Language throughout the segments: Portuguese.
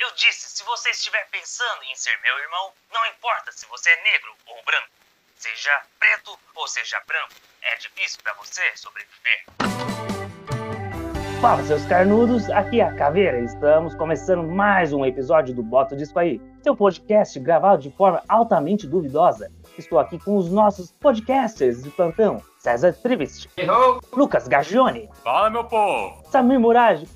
Eu disse, se você estiver pensando em ser meu irmão, não importa se você é negro ou branco, seja preto ou seja branco, é difícil para você sobreviver. Fala, seus carnudos, aqui é a Caveira. Estamos começando mais um episódio do Bota Disco Aí, seu podcast gravado de forma altamente duvidosa. Estou aqui com os nossos podcasters de plantão, César Trivist, Lucas Gagione, Fala, meu povo! Samir Murage,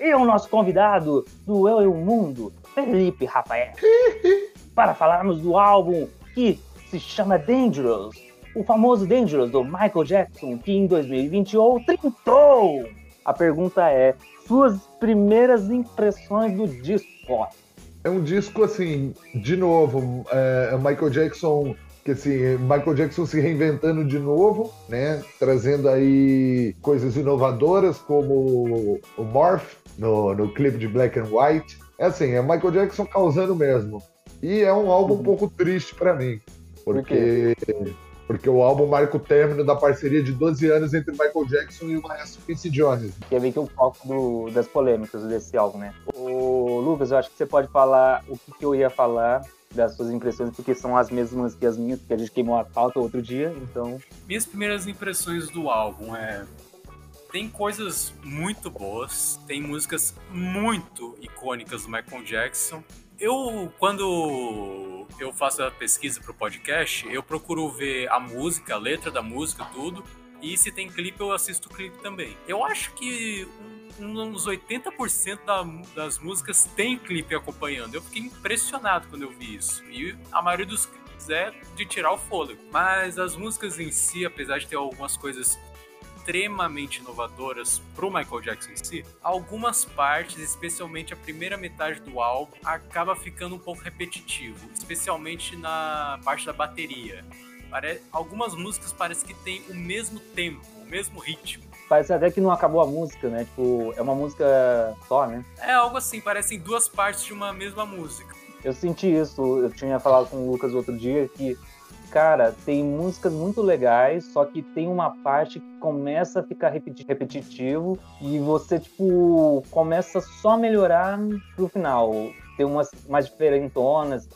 e o nosso convidado do Eu e o Mundo, Felipe Rafael, para falarmos do álbum que se chama Dangerous, o famoso Dangerous do Michael Jackson, que em 2021 trintou. A pergunta é: suas primeiras impressões do disco? É um disco assim, de novo, é, Michael Jackson, que assim, Michael Jackson se reinventando de novo, né? Trazendo aí coisas inovadoras como o Morph no, no clipe de Black and White. É assim, é Michael Jackson causando mesmo. E é um álbum um pouco triste para mim, porque Por porque o álbum marca o término da parceria de 12 anos entre Michael Jackson e o maestro Quincy Jones. Que é meio que o foco do, das polêmicas desse álbum, né? O Lucas, eu acho que você pode falar o que, que eu ia falar das suas impressões, porque são as mesmas que as minhas, porque a gente queimou a pauta outro dia, então... Minhas primeiras impressões do álbum é... Tem coisas muito boas, tem músicas muito icônicas do Michael Jackson, eu, quando eu faço a pesquisa pro podcast, eu procuro ver a música, a letra da música, tudo. E se tem clipe, eu assisto o clipe também. Eu acho que uns 80% da, das músicas tem clipe acompanhando. Eu fiquei impressionado quando eu vi isso. E a maioria dos clipes é de tirar o fôlego. Mas as músicas em si, apesar de ter algumas coisas extremamente inovadoras pro Michael Jackson em si, algumas partes, especialmente a primeira metade do álbum, acaba ficando um pouco repetitivo, especialmente na parte da bateria. Algumas músicas parecem que tem o mesmo tempo, o mesmo ritmo. Parece até que não acabou a música, né? Tipo, é uma música só, né? É algo assim, parecem duas partes de uma mesma música. Eu senti isso, eu tinha falado com o Lucas outro dia que cara, tem músicas muito legais, só que tem uma parte que começa a ficar repetitivo e você, tipo, começa só a melhorar pro final. Tem umas mais diferentonas.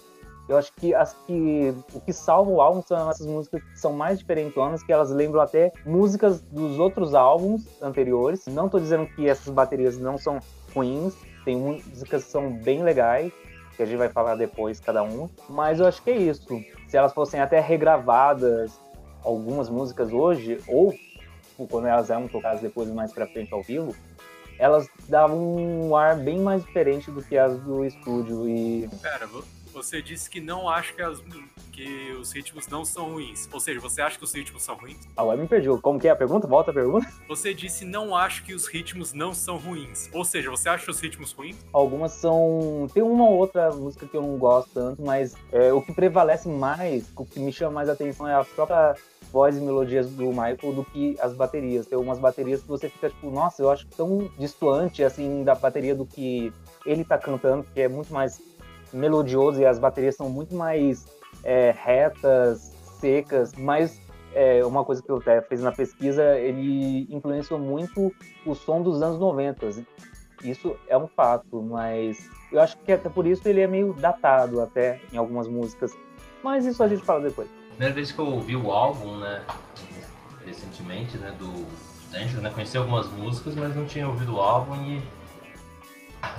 Eu acho que as que o que salva o álbum são essas músicas que são mais diferentonas, que elas lembram até músicas dos outros álbuns anteriores. Não tô dizendo que essas baterias não são ruins, tem músicas que são bem legais, que a gente vai falar depois cada uma, mas eu acho que é isso se elas fossem até regravadas, algumas músicas hoje, ou tipo, quando elas eram tocadas depois mais pra frente ao vivo, elas davam um ar bem mais diferente do que as do estúdio. E... Pera, você disse que não acha que, as, que os ritmos não são ruins. Ou seja, você acha que os ritmos são ruins? Ah, me perdi. Como que é a pergunta? Volta a pergunta. Você disse não acho que os ritmos não são ruins. Ou seja, você acha os ritmos ruins? Algumas são. Tem uma ou outra música que eu não gosto tanto, mas é, o que prevalece mais, o que me chama mais atenção é a própria voz e melodias do Michael do que as baterias. Tem algumas baterias que você fica tipo, nossa, eu acho tão distante assim da bateria do que ele tá cantando, que é muito mais melodioso e as baterias são muito mais é, retas, secas, mas é, uma coisa que eu até fiz na pesquisa, ele influenciou muito o som dos anos 90. Isso é um fato, mas eu acho que até por isso ele é meio datado até em algumas músicas. Mas isso a gente fala depois. Primeira vez que eu ouvi o álbum, né, recentemente, né, do Danger, né, conheci algumas músicas, mas não tinha ouvido o álbum e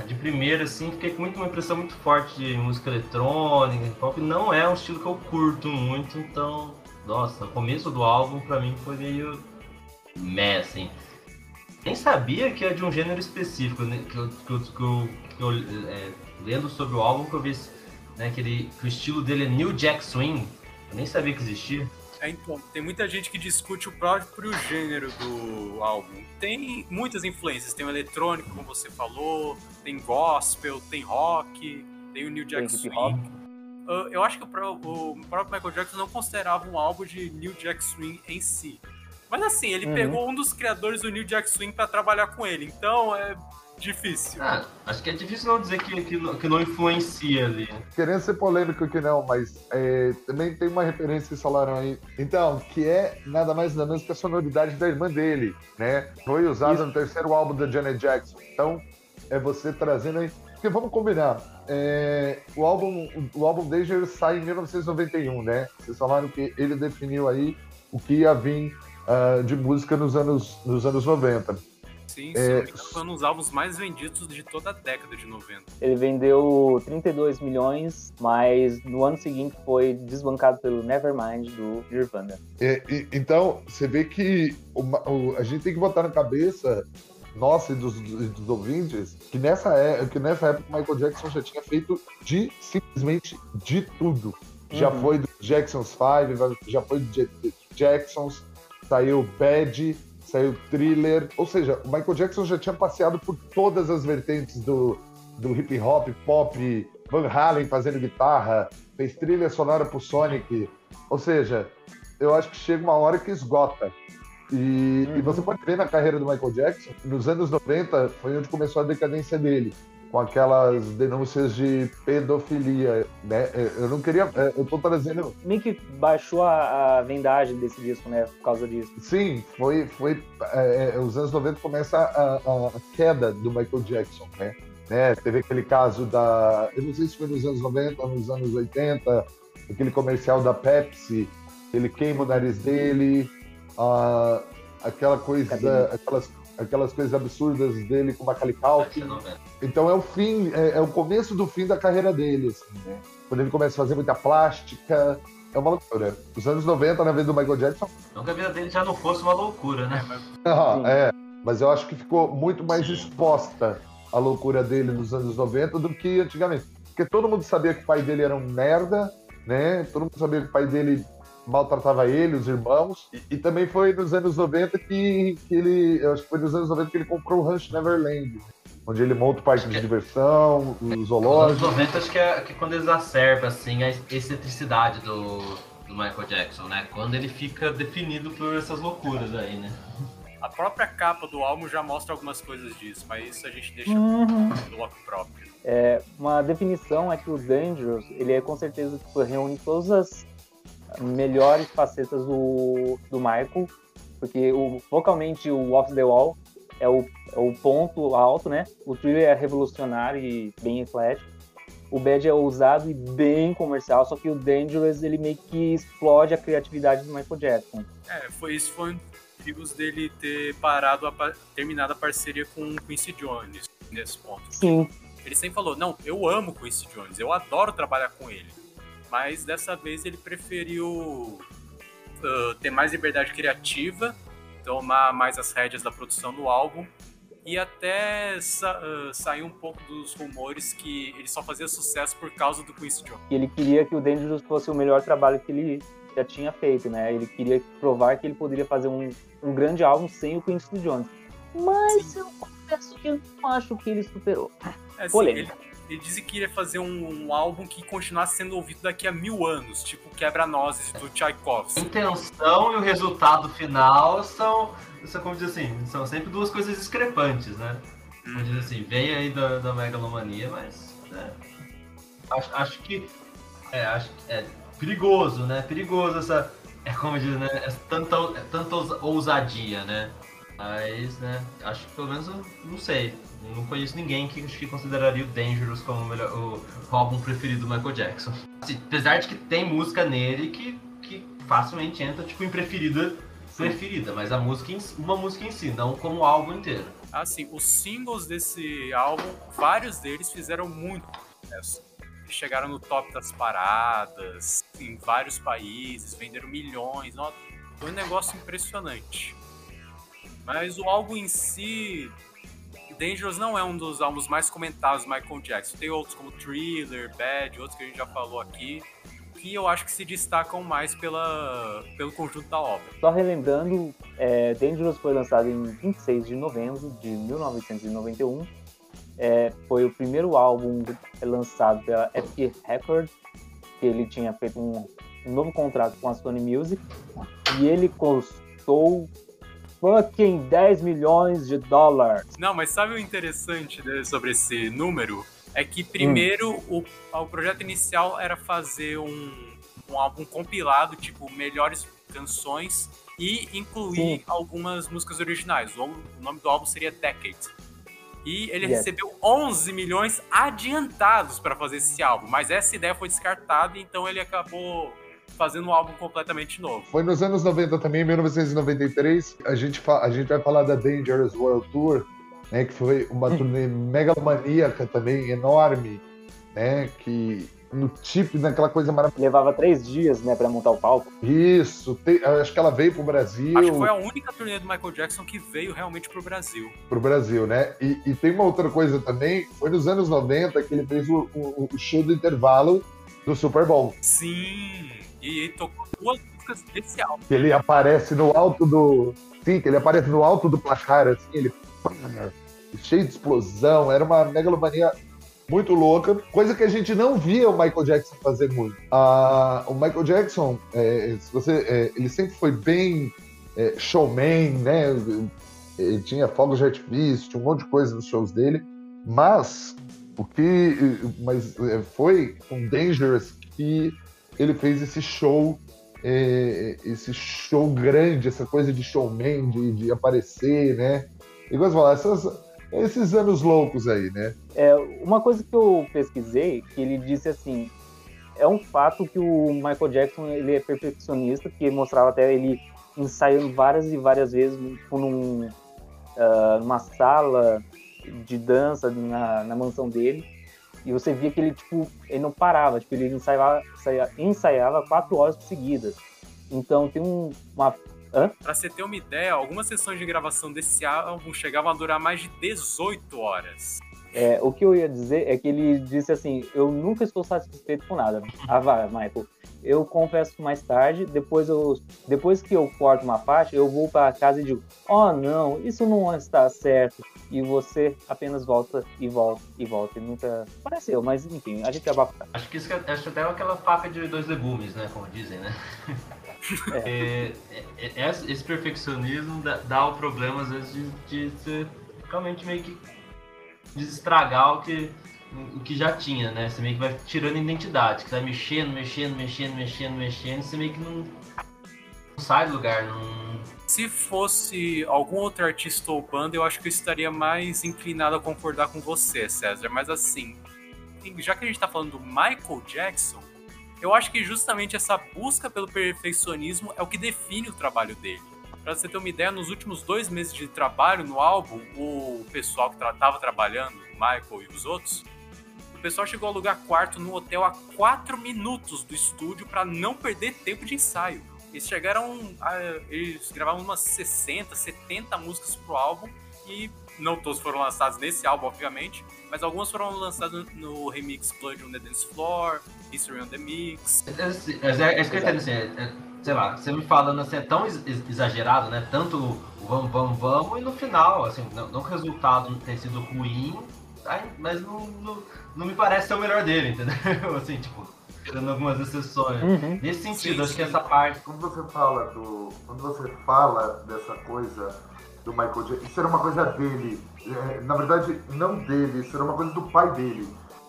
de primeira, assim, fiquei com muito, uma impressão muito forte de música eletrônica, pop. Não é um estilo que eu curto muito, então, nossa, o começo do álbum pra mim foi meio meh, assim. Nem sabia que é de um gênero específico, né? que eu, que que eu, que eu é, lendo sobre o álbum, que eu vi né, que, ele, que o estilo dele é New Jack Swing. Eu nem sabia que existia. É, então, tem muita gente que discute o próprio gênero do álbum. Tem muitas influências, tem o eletrônico, como você falou, tem gospel, tem rock, tem o New Jack Swing. Uh, eu acho que o, o, próprio Michael Jackson não considerava um álbum de New Jack Swing em si. Mas assim, ele uhum. pegou um dos criadores do New Jack Swing para trabalhar com ele, então é difícil. Ah, acho que é difícil não dizer que, que, que não influencia ali. Querendo ser polêmico que não, mas é, também tem uma referência que falaram aí. Então, que é nada mais nada menos que a sonoridade da irmã dele, né? Foi usada no terceiro álbum da Janet Jackson. Então, é você trazendo aí. Porque vamos combinar, é, o álbum o álbum Danger sai em 1991, né? Vocês falaram que ele definiu aí o que ia vir uh, de música nos anos, nos anos 90. Sim, é... foi um dos álbuns mais vendidos de toda a década de 90. Ele vendeu 32 milhões, mas no ano seguinte foi desbancado pelo Nevermind do Nirvana. É, e, então, você vê que o, o, a gente tem que botar na cabeça nossa e dos, dos ouvintes, que nessa, é, que nessa época o Michael Jackson já tinha feito de simplesmente de tudo. Já uhum. foi do Jackson's Five, já foi do Jacksons, saiu Bad, saiu Thriller. Ou seja, o Michael Jackson já tinha passeado por todas as vertentes do, do hip hop, pop, Van Halen fazendo guitarra, fez trilha sonora pro Sonic. Ou seja, eu acho que chega uma hora que esgota. E, uhum. e, você pode ver na carreira do Michael Jackson, nos anos 90 foi onde começou a decadência dele, com aquelas denúncias de pedofilia, né? É, eu não queria, é, eu tô trazendo... Meio que baixou a, a vendagem desse disco, né, por causa disso. Sim, foi, foi é, é os anos 90 começa a, a, queda do Michael Jackson, né? né? Teve aquele caso da, eu não sei se foi nos anos 90 ou nos anos 80, aquele comercial da Pepsi, ele queima o nariz dele, uh, aquela coisa, aquelas, aquelas coisas absurdas dele com Macaulay Culkin. Então é o fim, é, é, o começo do fim da carreira dele, assim, né? Quando ele começa a fazer muita plástica, é uma loucura. Os anos 90, na vez do Michael Jackson. Não que a vida dele já não fosse uma loucura, né? Ah, é, mas eu acho que ficou muito mais Sim. exposta a loucura dele nos anos 90 do que antigamente. Porque todo mundo sabia que o pai dele era um merda, né? Todo mundo sabia que o pai dele maltratava ele, os irmãos. E, e, também foi nos anos 90 que, que ele. Eu acho que foi nos anos 90 que ele comprou o Ranch Neverland. Onde ele monta o parque de diversão, o zoológico. Nos anos 90 acho que é, que é quando exacerba assim, a excentricidade do, do Michael Jackson, né? Quando ele fica definido por essas loucuras aí, né? A própria capa do álbum já mostra algumas coisas disso, mas isso a gente deixa uhum. no bloco próprio. É, uma definição é que o Dangerous, ele é com certeza tipo, reúne todas as melhores facetas do, do Michael, porque o, vocalmente o Off the Wall é o, é o ponto alto, né? O thriller é revolucionário e bem eclético. O Bad é ousado e bem comercial, só que o Dangerous ele meio que explode a criatividade do Michael Jackson. É, foi isso foi motivos dele ter parado, a, terminado a parceria com o Quincy Jones nesse ponto. Sim. Ele sempre falou, não, eu amo Quincy Jones, eu adoro trabalhar com ele mas dessa vez ele preferiu uh, ter mais liberdade criativa, tomar mais as rédeas da produção do álbum e até sa uh, sair um pouco dos rumores que ele só fazia sucesso por causa do Quincy Jones. Ele queria que o Dangerous fosse o melhor trabalho que ele já tinha feito, né? Ele queria provar que ele poderia fazer um, um grande álbum sem o Quincy Jones. Mas Sim. eu confesso que eu não acho que ele superou. É, Polêmica. Ele, ele disse que iria fazer um, um, álbum que continuasse sendo ouvido daqui a mil anos, tipo Quebra-Nozes do Tchaikovsky. A intenção e o resultado final são, são, como diz assim, são sempre duas coisas discrepantes, né? Como diz assim, vem aí da, da megalomania, mas né, acho, acho que é, acho, é perigoso, né? Perigoso essa, é como diz, né? É tanta, é tanta ousadia, né? Mas, né, acho que pelo menos, não sei, não conheço ninguém que, que consideraria o Dangerous como o, melhor, o álbum preferido do Michael Jackson. Assim, apesar de que tem música nele que, que facilmente entra tipo em preferida, preferida, mas a música em, uma música em si, não como o álbum inteiro. Assim, os singles desse álbum, vários deles fizeram muito sucesso. Chegaram no top das paradas, em vários países, venderam milhões. Foi um negócio impressionante. Mas o álbum em si Dangerous não é um dos álbuns mais comentados do Michael Jackson. Tem outros como Thriller, Bad, outros que a gente já falou aqui, que eu acho que se destacam mais pela, pelo conjunto da obra. Só relembrando, é, Dangerous foi lançado em 26 de novembro de 1991. É, foi o primeiro álbum lançado pela Epic Records, que ele tinha feito um, um novo contrato com a Sony Music, e ele custou fucking 10 milhões de dólares. Não, mas sabe o interessante sobre esse número? É que primeiro hum. o, o projeto inicial era fazer um, um álbum compilado, tipo, melhores canções e incluir Sim. algumas músicas originais. O, o, nome do álbum seria Decade. E ele Yes. recebeu 11 milhões adiantados para fazer esse álbum, mas essa ideia foi descartada, então ele acabou fazendo um álbum completamente novo. Foi nos anos 90 também, em 1993, a gente, a gente vai falar da Dangerous World Tour, né, que foi uma turnê megalomaníaca também, enorme, né, que no tipo, naquela coisa maravilhosa. Levava três dias, né, pra montar o palco. Isso, te- acho que ela veio pro Brasil, Acho que foi a única turnê do Michael Jackson que veio realmente pro Brasil. pro Brasil, né? E, e tem uma outra coisa também, foi nos anos 90 que ele fez o, o- o show do intervalo do Super Bowl. Sim, e ele tocou duas músicas desse álbum. ele aparece no alto do. Sim, ele aparece no alto do placar, assim, ele. cheio de explosão, era uma megalomania muito louca, coisa que a gente não via o Michael Jackson fazer muito. Ah, o Michael Jackson, é, se você, é, ele sempre foi bem é, showman, né? Ele tinha fogos de artifício, tinha um monte de coisa nos shows dele, mas o que mas é, foi com Dangerous que ele fez esse show é, esse show grande, essa coisa de showman, de, de aparecer, né? E gosto falar, essas- esses anos loucos aí, né? É, uma coisa que eu pesquisei, que ele disse assim, é um fato que o Michael Jackson ele é perfeccionista, que mostrava até ele ensaiando várias e várias vezes tipo, num, ah, numa sala de dança na, na mansão dele. E você via que ele, tipo, ele não parava, tipo, ele ensaiava, ensaia- ensaiava quatro horas seguidas. Então tem um, uma. Pra você ter uma ideia, algumas sessões de gravação desse álbum chegavam a durar mais de 18 horas. É, o que eu ia dizer é que ele disse assim: Eu nunca estou satisfeito com nada. Ah, vai, Michael. Eu confesso mais tarde, depois, eu, depois que eu corto uma faixa, eu vou para casa e digo: Oh, não, isso não está certo. E você apenas volta e volta e volta. E nunca apareceu, mas enfim, a gente abafa. Acho que isso é- acho até aquela faca de dois legumes, né? Como dizem, né? É, é, é, esse esse perfeccionismo dá, dá o problema, às vezes, de, de você realmente meio que desestragar o que, o que já tinha, né? Você meio que vai tirando identidade, que você vai mexendo, mexendo, mexendo, mexendo, mexendo, você meio que não, não sai do lugar, não. Se fosse algum outro artista ou banda, eu acho que eu estaria mais inclinado a concordar com você, César. Mas assim, já que a gente tá falando do Michael Jackson, eu acho que justamente essa busca pelo perfeccionismo é o que define o trabalho dele. Pra você ter uma ideia, nos últimos dois meses de trabalho no álbum, o pessoal que estava trabalhando, o Michael e os outros, o pessoal chegou a alugar quarto no hotel a quatro minutos do estúdio para não perder tempo de ensaio. Eles chegaram. A, eles gravavam umas 60, 70 músicas pro álbum e não todos foram lançados nesse álbum, obviamente, mas algumas foram lançadas no remix Blood on the Dance Floor, History on the Mix. É, é, é eu entendo, assim, é- é, sei lá, você me falando assim, é tão ex- ex- exagerado, né? Tanto vamos, vamos, vamos, e no final, assim, não, não que o resultado tenha sido ruim, mas não, não, não me parece ser o melhor dele, entendeu? Assim, tipo, tirando algumas exceções. Uhum. Nesse sentido, Sim, acho que sim. essa parte. Quando você fala do. Quando você fala dessa coisa do Michael Jackson, isso era uma coisa dele. É, na verdade, não dele, isso era uma coisa do pai dele.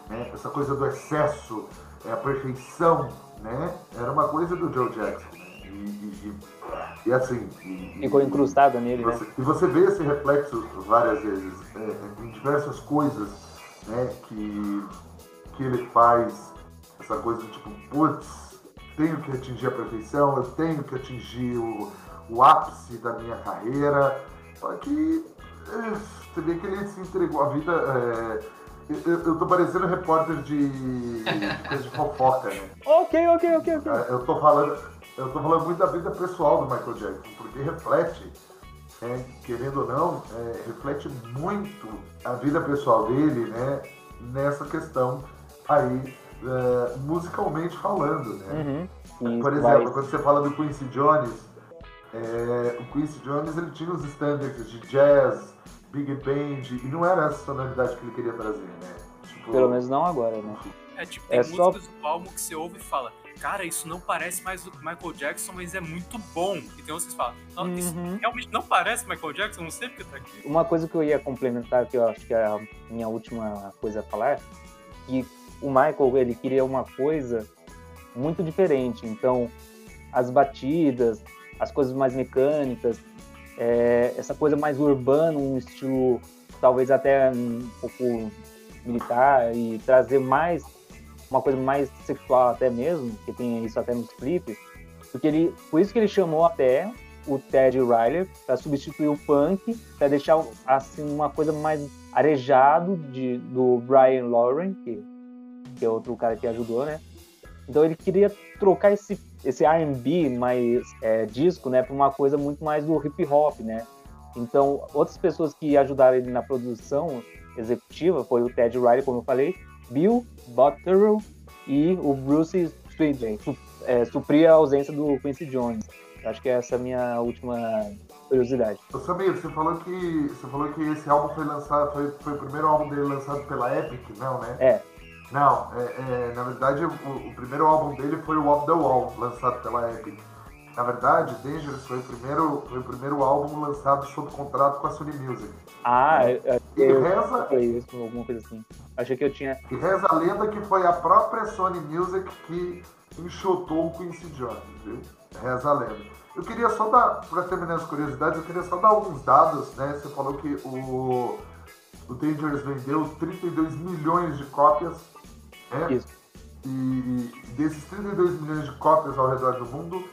Né? Essa coisa do excesso, é, a perfeição, né? Era uma coisa do Joe Jackson. Né? E, e- e- assim. e- Ficou incrustada nele, e né? você, e você vê esse reflexo várias vezes é, em diversas coisas né, que, que ele faz. Essa coisa do tipo, putz, tenho que atingir a perfeição, eu tenho que atingir o, o ápice da minha carreira. Só que é, você vê que ele se entregou a vida. é, eu, eu tô parecendo repórter de, de coisa de fofoca, né? Ok, ok, ok, ok. É, Eu tô falando, eu tô falando muito da vida pessoal do Michael Jackson, porque reflete, né, querendo ou não, é, reflete muito a vida pessoal dele, né, nessa questão aí, é, musicalmente falando, né? Uhum. Por vai- exemplo, quando você fala do Quincy Jones, é, o Quincy Jones ele tinha os standards de jazz, big band, e não era essa sonoridade que ele queria trazer, né? Tipo, Pelo menos não agora, né? É tipo, tem É só- músicas do álbum que você ouve e fala, cara, isso não parece mais o Michael Jackson, mas é muito bom. E tem outros que falam, não, isso Uhum. realmente não parece Michael Jackson, não sei porque tá aqui. Uma coisa que eu ia complementar, que eu acho que é a minha última coisa a falar, que o Michael, ele queria uma coisa muito diferente. Então, as batidas, as coisas mais mecânicas, é, essa coisa mais urbana, um estilo talvez até um pouco militar e trazer mais uma coisa mais sexual até mesmo, que tem isso até nos clipes, porque ele, por isso que ele chamou até o Ted Riley para substituir o Punk, para deixar assim uma coisa mais arejado de, do Brian Lauren, que, que é outro cara que ajudou, né? Então ele queria trocar esse, esse R&B mais é, disco, né, para uma coisa muito mais do hip hop, né? Então outras pessoas que ajudaram ele na produção executiva foi o Ted Riley, como eu falei, Bill Botterill e o Bruce Swindley, é, suprir a ausência do Quincy Jones. Acho que essa é a minha última curiosidade. Ô, Samir, você falou que você falou que esse álbum foi lançado, foi, foi o primeiro álbum dele lançado pela Epic, não, né? É. Não, é, é, na verdade o, o, primeiro álbum dele foi o Off the Wall, lançado pela Epic. Na verdade, Dangerous foi o primeiro, foi o primeiro álbum lançado sob contrato com a Sony Music. Ah, é. eu, eu, reza, foi isso, alguma coisa assim. Achei que eu tinha. E reza a lenda que foi a própria Sony Music que enxotou o Quincy Jones, viu? Reza a lenda. Eu queria só dar, para terminar as curiosidades, eu queria só dar alguns dados, né? Você falou que o, o Dangerous vendeu 32 milhões de cópias, né? Isso. E desses 32 milhões de cópias ao redor do mundo,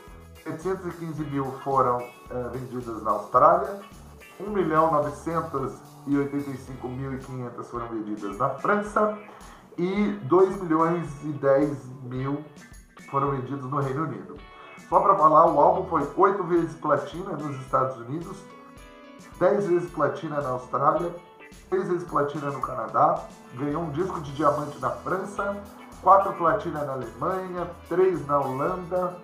715 mil foram é, vendidas na Austrália, 1 milhão 985 mil e 500 foram vendidas na França e 2 milhões e 10 mil foram vendidos no Reino Unido. Só para falar, o álbum foi 8 vezes platina nos Estados Unidos, 10 vezes platina na Austrália, 3 vezes platina no Canadá, ganhou um disco de diamante na França, 4 platina na Alemanha, 3 na Holanda,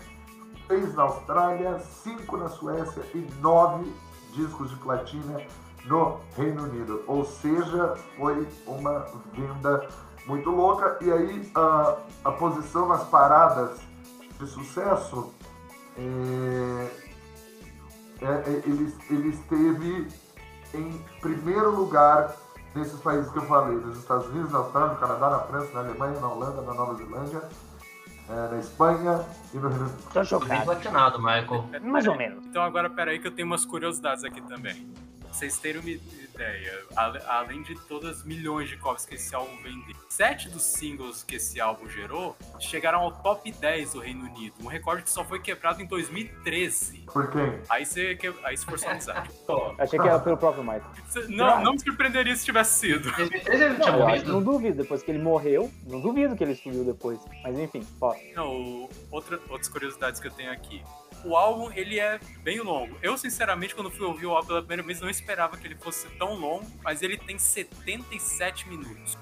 3 na Austrália, 5 na Suécia e 9 discos de platina no Reino Unido. Ou seja, foi uma venda muito louca. E aí a, a posição nas paradas de sucesso é, é, é, ele, ele esteve em primeiro lugar nesses países que eu falei, nos Estados Unidos, na Austrália, no Canadá, na França, na Alemanha, na Holanda, na Nova Zelândia, é, na Espanha e no Reino Unido. Tô jogado. Bem platinado, Michael. Mais ou menos. Então agora, peraí que eu tenho umas curiosidades aqui também. Pra vocês terem uma ideia, além de todas as milhões de cópias que esse álbum vendeu, sete dos singles que esse álbum gerou chegaram ao top 10 do Reino Unido, um recorde que só foi quebrado em 2013. Por quem? Aí você, que... Aí você forçou a amizade. Achei que era pelo próprio Michael. Não, não me surpreenderia se tivesse sido. Não, eu não duvido, depois que ele morreu, não duvido que ele subiu depois. Mas enfim, pode. Não, outra, outras curiosidades que eu tenho aqui o álbum ele é bem longo. Eu, sinceramente, quando fui ouvir o álbum pela primeira vez, não esperava que ele fosse tão longo, mas ele tem 77 minutos.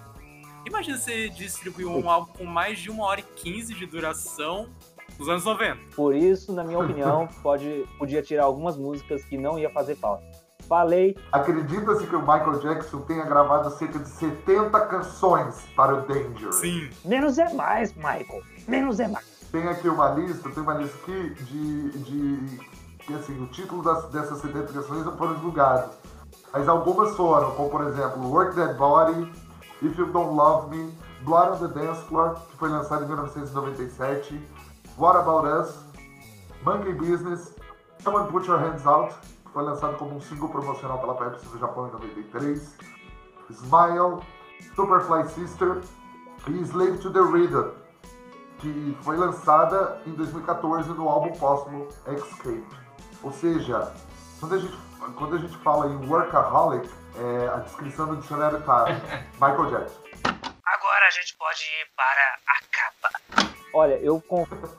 Imagina você distribuir um álbum com mais de uma hora e 15 de duração nos anos 90. Por isso, na minha opinião, pode, podia tirar algumas músicas que não ia fazer falta. Falei. Acredita-se que o Michael Jackson tenha gravado cerca de 70 canções para o Danger. Sim. Menos é mais, Michael. Menos é mais. Tem aqui uma lista, tem uma lista aqui de. de que assim, o título das, dessas 70 canções não foram divulgados. Mas algumas foram, como por exemplo, Work That Body, If You Don't Love Me, Blood on the Dance Floor, que foi lançado em 1997, What About Us, Monkey Business, Come and Put Your Hands Out, que foi lançado como um single promocional pela Pepsi do Japão em 93, Smile, Superfly Sister e Slave to the Rhythm, que foi lançada em 2014 no álbum póstumo Escape. Ou seja, quando a gente, quando a gente fala em workaholic, é, a descrição do dicionário tá Michael Jackson. Agora a gente pode ir para a capa. Olha, eu,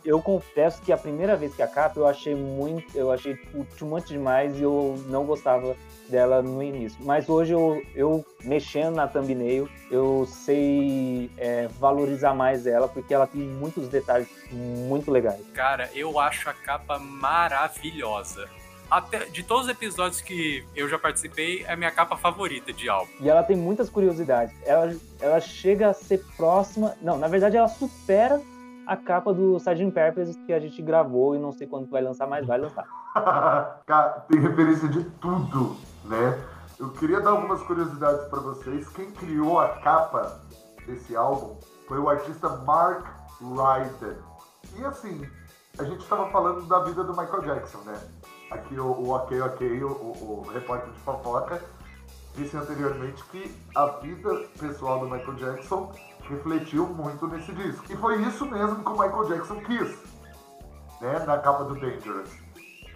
eu confesso que a primeira vez que a capa eu achei muito, eu achei much demais e eu não gostava dela no início. Mas hoje eu, eu mexendo na thumbnail, eu sei é, valorizar mais ela, porque ela tem muitos detalhes muito legais. Cara, eu acho a capa maravilhosa. Até, de todos os episódios que eu já participei, é a minha capa favorita de álbum. E ela tem muitas curiosidades. Ela, ela chega a ser próxima. Não, na verdade, ela supera a capa do Sgt. Purpose que a gente gravou e não sei quando vai lançar, mas vai lançar. Tem referência de tudo, né? Eu queria dar algumas curiosidades para vocês. Quem criou a capa desse álbum foi o artista Mark Ryden. E assim, a gente estava falando da vida do Michael Jackson, né? Aqui o, o Ok Ok, o, o, o repórter de fofoca, disse anteriormente que a vida pessoal do Michael Jackson refletiu muito nesse disco. E foi isso mesmo que o Michael Jackson quis, né, na capa do Dangerous.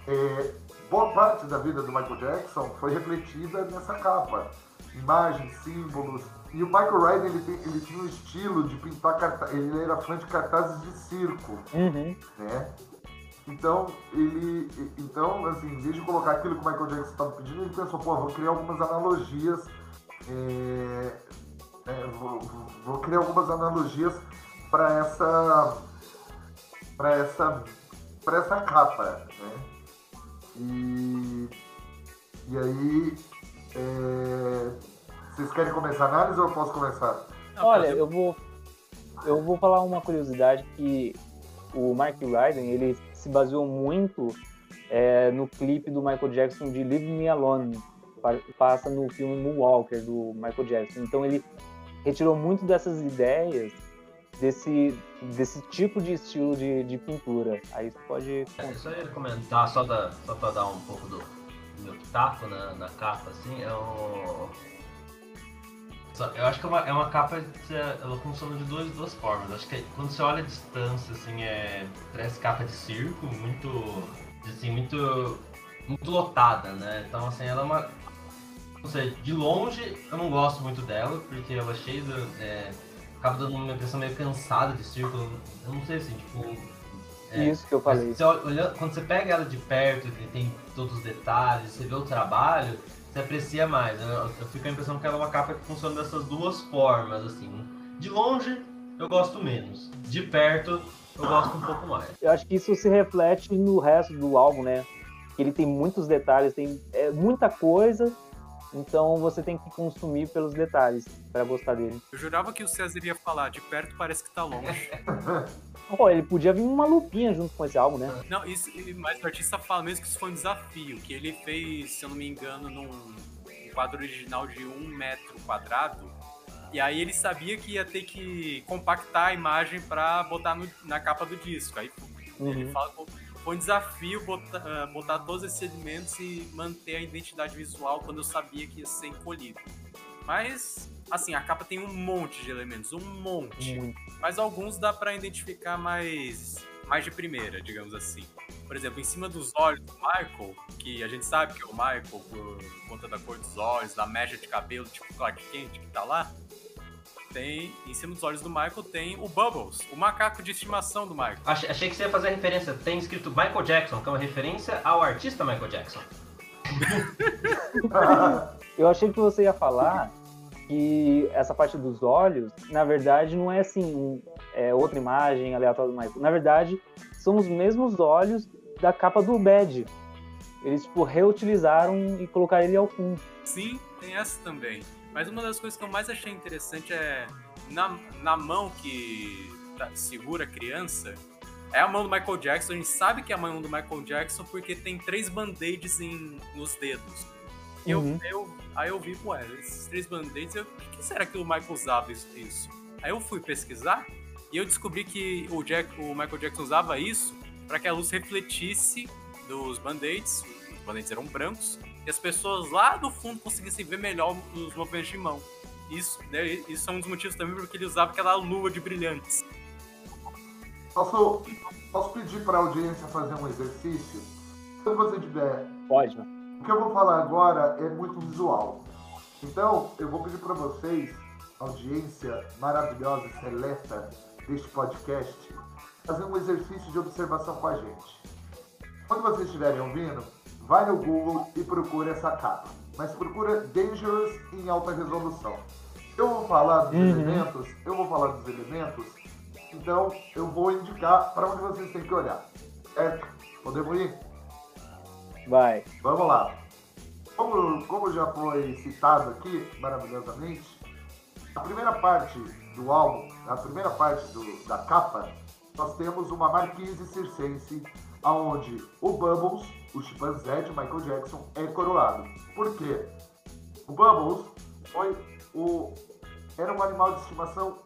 É, boa parte da vida do Michael Jackson foi refletida nessa capa. Imagens, símbolos. E o Michael Ryder, ele, tem, ele tinha um estilo de pintar cartazes, ele era fã de cartazes de circo, Uhum. né? Então, ele. Então, assim, em vez de colocar aquilo que o Michael Jackson estava pedindo, ele pensou, pô, vou criar algumas analogias. é, é, vou, vou criar algumas analogias para essa. para essa. para essa capa, né? E. E aí. é, vocês querem começar a análise ou eu posso começar? Olha, eu vou, eu vou falar uma curiosidade que o Mark Ryden, ele se baseou muito é, no clipe do Michael Jackson de Leave Me Alone, pa- passa no filme Moonwalker do Michael Jackson. Então ele retirou muito dessas ideias desse, desse tipo de estilo de, de pintura. Aí você pode É, só ia comentar, só, da, só pra dar um pouco do, meu pitaco na, na capa, assim, é o. Eu acho que é uma, é uma capa que ela funciona de duas, duas formas. Acho que quando você olha a distância, assim, é. Parece capa de circo, muito. assim, muito. muito lotada, né? Então assim, ela é uma. Não sei, de longe eu não gosto muito dela, porque ela é cheia de. É, acaba dando uma impressão meio cansada de circo. Eu não sei assim, tipo. é, isso que eu falei. você olha- quando você pega ela de perto e tem todos os detalhes, você vê o trabalho, você aprecia mais. Eu, eu fico com a impressão que ela é uma capa que funciona dessas duas formas, assim. De longe, eu gosto menos. De perto, eu gosto um pouco mais. Eu acho que isso se reflete no resto do álbum, né? Que ele tem muitos detalhes, tem é, muita coisa, então você tem que consumir pelos detalhes para gostar dele. Eu jurava que o César ia falar, de perto parece que tá longe. Pô, ele podia vir uma lupinha junto com esse álbum, né? Não, isso, mas o artista fala mesmo que isso foi um desafio, que ele fez, se eu não me engano, num um quadro original de um metro quadrado. E aí ele sabia que ia ter que compactar a imagem pra botar no- na capa do disco. Aí ele Uhum. fala que foi um desafio botar, ah, botar todos esses elementos e manter a identidade visual quando eu sabia que ia ser encolhido. Mas, assim, a capa tem um monte de elementos, um monte. Muito. Mas alguns dá pra identificar mais, mais de primeira, digamos assim. Por exemplo, em cima dos olhos do Michael, que a gente sabe que é o Michael por conta da cor dos olhos, da mecha de cabelo, tipo Clark Kent que tá lá, tem, em cima dos olhos do Michael tem o Bubbles, o macaco de estimação do Michael. Achei, achei que você ia fazer a referência. Tem escrito Michael Jackson, que é uma referência ao artista Michael Jackson. Eu achei que você ia falar que essa parte dos olhos, na verdade, não é assim, um- é outra imagem aleatória do Michael. Na verdade, são os mesmos olhos da capa do Bad. Eles, tipo, reutilizaram e colocaram ele ao fundo. Sim, tem essa também. Mas uma das coisas que eu mais achei interessante é na, na mão que tá- segura a criança, é a mão do Michael Jackson. A gente sabe que é a mão do Michael Jackson porque tem três band-aids nos dedos. E eu- Uhum. eu, aí eu vi, ué, esses três band-aids, eu- o que, será que o Michael usava isso, isso? Aí eu fui pesquisar e eu descobri que o, Jack, o Michael Jackson usava isso para que a luz refletisse dos band-aids, os band-aids eram brancos, e as pessoas lá do fundo conseguissem ver melhor os movimentos de mão. Isso, né, isso é um dos motivos também porque ele usava aquela lua de brilhantes. Posso, posso pedir para a audiência fazer um exercício? Quando você tiver. Pode, né? O que eu vou falar agora é muito visual. Então, eu vou pedir para vocês, audiência maravilhosa e seleta deste podcast, fazer um exercício de observação com a gente. Quando vocês estiverem ouvindo, vai no Google e procura essa capa. Mas procura Dangerous em alta resolução. Eu vou falar dos Uhum. elementos, eu vou falar dos elementos, então eu vou indicar para onde vocês têm que olhar. Certo? Podemos ir? Vai. Vamos lá. Como, como já foi citado aqui maravilhosamente, a primeira parte do álbum, a primeira parte do- da capa, nós temos uma marquise circense onde o Bubbles, o chimpanzé de Michael Jackson, é coroado. Por quê? O Bubbles foi o, era um animal de estimação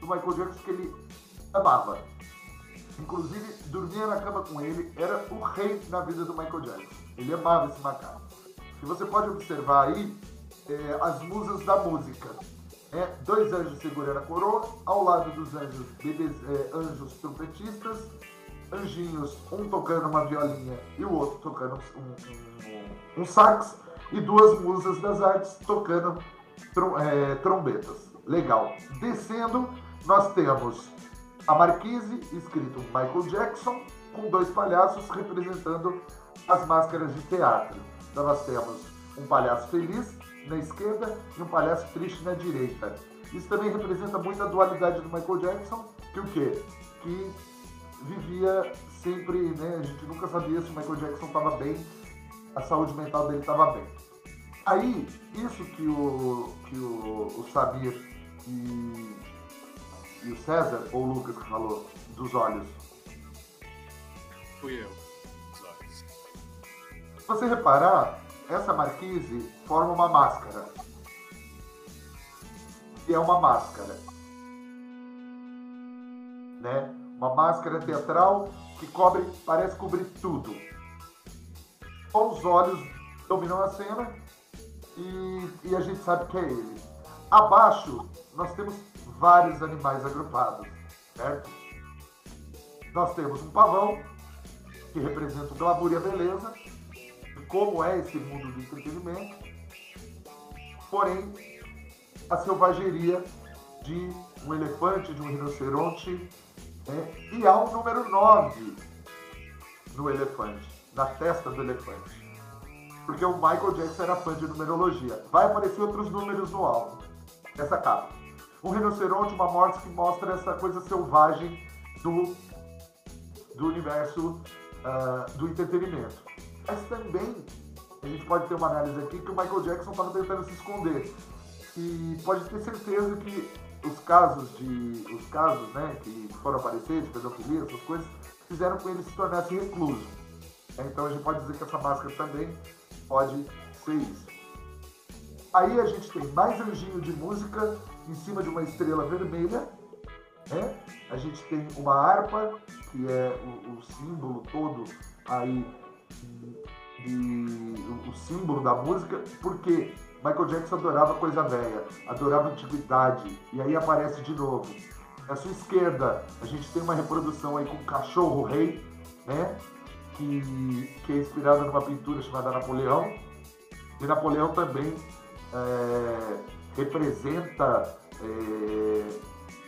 do Michael Jackson que ele amava. Inclusive, dormia na cama com ele, era o rei na vida do Michael Jackson. Ele amava esse macaco. E você pode observar aí é, as musas da música. É, dois anjos segurando a coroa, ao lado dos anjos, bebês, é, anjos trompetistas, anjinhos, um tocando uma violinha e o outro tocando um, um, um sax, e duas musas das artes tocando trom, é, trombetas. Legal. Descendo, nós temos a marquise, escrito Michael Jackson, com dois palhaços representando as máscaras de teatro. Então nós temos um palhaço feliz na esquerda e um palhaço triste na direita. Isso também representa muito a dualidade do Michael Jackson, que o quê? Que vivia sempre, né? A gente nunca sabia se o Michael Jackson estava bem, a saúde mental dele estava bem. Aí, isso que o, que o, o Samir e, e o César, ou o Lucas que falou, dos olhos. Fui eu, dos olhos. Se você reparar, essa marquise forma uma máscara. E é uma máscara. Né? Uma máscara teatral que cobre, parece cobrir tudo. Com os olhos dominam a cena e, e a gente sabe que é ele. Abaixo, nós temos vários animais agrupados, certo? Nós temos um pavão, que representa o glamour e a beleza, como é esse mundo do entretenimento, porém, a selvageria de um elefante, de um rinoceronte, né? e há um número 9 no elefante, na testa do elefante. Porque o Michael Jackson era fã de numerologia. Vai aparecer outros números no álbum, essa capa. Um rinoceronte, uma morte que mostra essa coisa selvagem do, do universo uh, do entretenimento. Mas também a gente pode ter uma análise aqui que o Michael Jackson estava tentando se esconder. E pode ter certeza que os casos de. os casos né, que foram aparecer, de pedofilia, essas coisas, fizeram com ele se tornasse recluso. Então a gente pode dizer que essa máscara também pode ser isso. Aí a gente tem mais anjinho de música em cima de uma estrela vermelha. Né? A gente tem uma harpa, que é o, o símbolo todo aí o, o símbolo da música, porque Michael Jackson adorava coisa velha, adorava antiguidade, e aí aparece de novo. Na sua esquerda, a gente tem uma reprodução aí com o cachorro rei, né? Que, que é inspirada numa pintura chamada Napoleão. E Napoleão também é, representa é,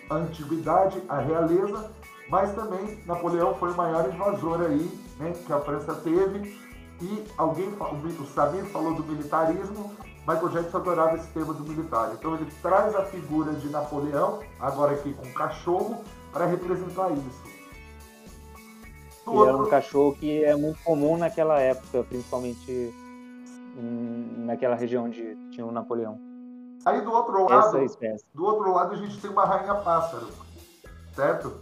a antiguidade, a realeza, mas também Napoleão foi o maior invasor aí, né, que a França teve. E alguém, o Samir falou do militarismo, Michael Jackson adorava esse tema do militar. Então ele traz a figura de Napoleão, agora aqui com cachorro, para representar isso. Do e outro... é um cachorro que é muito comum naquela época, principalmente naquela região onde tinha o Napoleão. Aí do outro lado, do outro lado a gente tem uma rainha pássaro, certo?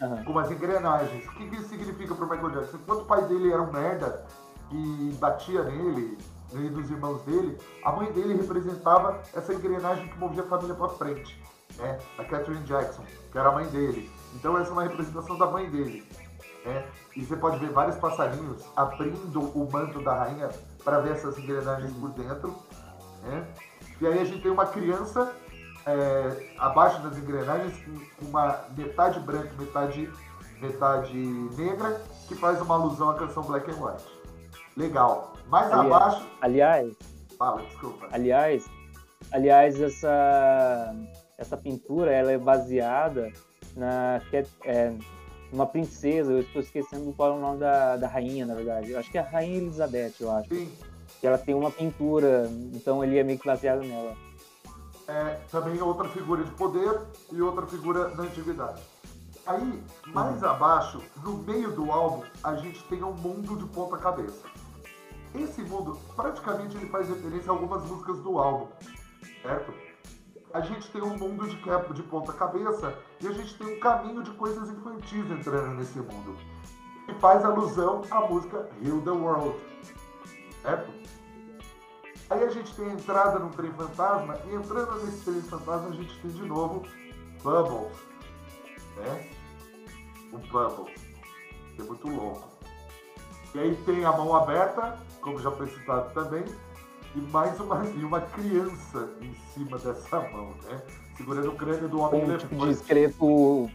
Uhum. Com umas engrenagens. O que, que isso significa para o Michael Jackson? Enquanto o pai dele era um merda e batia nele e dos irmãos dele, a mãe dele representava essa engrenagem que movia a família para frente, né? A Catherine Jackson, que era a mãe dele. Então essa é uma representação da mãe dele. Né? E você pode ver vários passarinhos abrindo o manto da rainha para ver essas engrenagens por dentro. Né? E aí a gente tem uma criança é, abaixo das engrenagens com uma metade branca metade, metade negra, que faz uma alusão à canção Black and White. Legal. Mais aliás, abaixo. Aliás. Fala, desculpa. Aliás, aliás, essa, essa pintura ela é baseada na é, uma princesa, eu estou esquecendo qual é o nome da, da rainha, na verdade. Eu acho que é a Rainha Elizabeth, eu acho. Sim. Que ela tem uma pintura, então ele é meio que baseado nela. É também outra figura de poder e outra figura da antiguidade. Aí, mais uhum. abaixo, no meio do álbum, a gente tem um mundo de ponta cabeça. Esse mundo, praticamente, ele faz referência a algumas músicas do álbum, certo? A gente tem um mundo de, de ponta cabeça e a gente tem um caminho de coisas infantis entrando nesse mundo. E faz alusão à música Heal the World, certo? Aí a gente tem a entrada no trem fantasma e entrando nesse trem fantasma a gente tem de novo Bubbles, né? O Bubbles, que é muito louco. E aí tem a mão aberta, como já foi citado também, e mais uma, e uma criança em cima dessa mão, né? Segurando o crânio do homem um elefante. tipo de esqueleto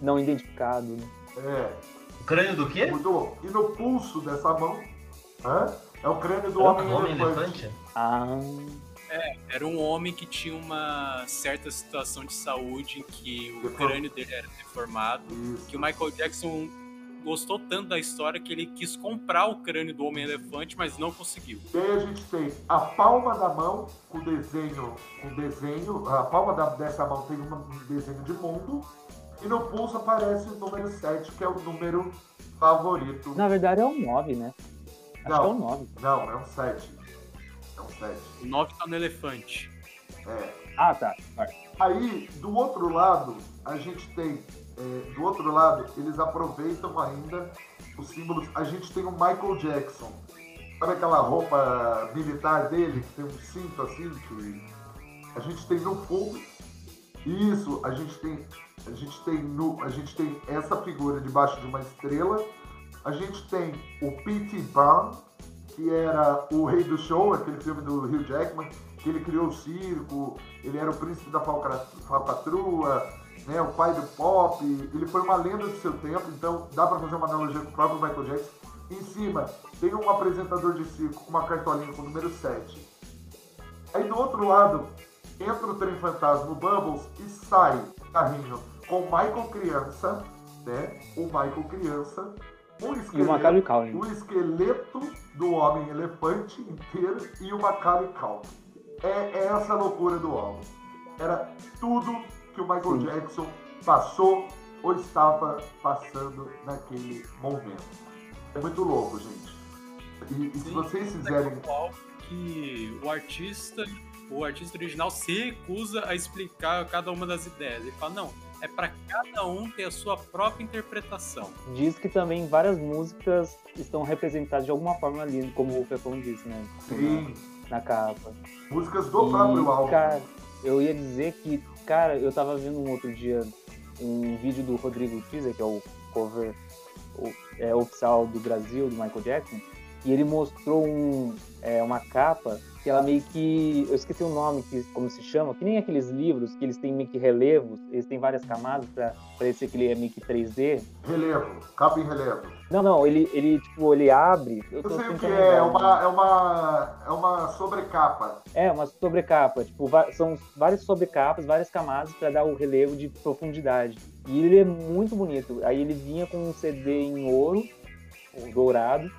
não identificado. Né? É, O crânio do quê? louco. E no pulso dessa mão, hã? é o crânio do Um homem, homem elefante. elefante? Ah, Era um homem que tinha uma certa situação de saúde em que o crânio dele era deformado. Isso. Que o Michael Jackson gostou tanto da história que ele quis comprar o crânio do Homem-Elefante, mas não conseguiu. E aí a gente tem a palma da mão com desenho, com desenho, a palma da- dessa mão tem um desenho de mundo, e no pulso aparece o número 7, que é o número favorito. na verdade é um 9, né? Acho Não. que é um 9. Não, é um 7. 7. O 9 tá no elefante. É. Ah, tá. Vai. Aí, do outro lado, a gente tem. é, do outro lado, eles aproveitam ainda os símbolos. A gente tem o Michael Jackson. Sabe aquela roupa militar dele, que tem um cinto assim? Que a gente tem no fundo. Isso, a gente tem. A gente tem no. A gente tem essa figura debaixo de uma estrela. A gente tem o P.T. Brown, que era o rei do show, aquele filme do Hugh Jackman, que ele criou o circo, ele era o príncipe da falca- falcatrua, né, o pai do pop, ele foi uma lenda do seu tempo, então dá pra fazer uma analogia com o próprio Michael Jackson. Em cima tem um apresentador de circo com uma cartolinha com o número 7. Aí do outro lado entra o trem fantasma, o Bubbles, e sai carrinho com o Michael criança, né, o Michael criança, um E o esqueleto, Macaulay Culkin. o esqueleto do homem elefante inteiro e o Macaulay Culkin. É, é essa a loucura do álbum. Era tudo que o Michael Sim. Jackson passou ou estava passando naquele momento. É muito louco, gente. E, e se vocês fizerem. Algo que o artista, o artista original se recusa a explicar cada uma das ideias. Ele fala, não, é pra cada um ter a sua própria interpretação. Diz que também várias músicas estão representadas de alguma forma ali, como o Pepão disse, né? Sim, Na capa. músicas do E, próprio álbum. Cara, eu ia dizer que, cara, eu tava vendo um outro dia um vídeo do Rodrigo Teaser, que é o cover o- é, oficial do Brasil, do Michael Jackson, e ele mostrou um, é, uma capa que ela meio que. Eu esqueci o nome, que, como se chama, que nem aqueles livros que eles têm meio que relevos, eles têm várias camadas pra parecer que ele é meio que 3D. Relevo, capa em relevo. Não, não, ele, ele tipo, ele abre. Eu Eu sei o que é, é uma, é uma, é uma sobrecapa. É, uma sobrecapa. Tipo, são várias sobrecapas, várias camadas para dar o relevo de profundidade. E ele é muito bonito. Aí ele vinha com um CD em ouro, dourado.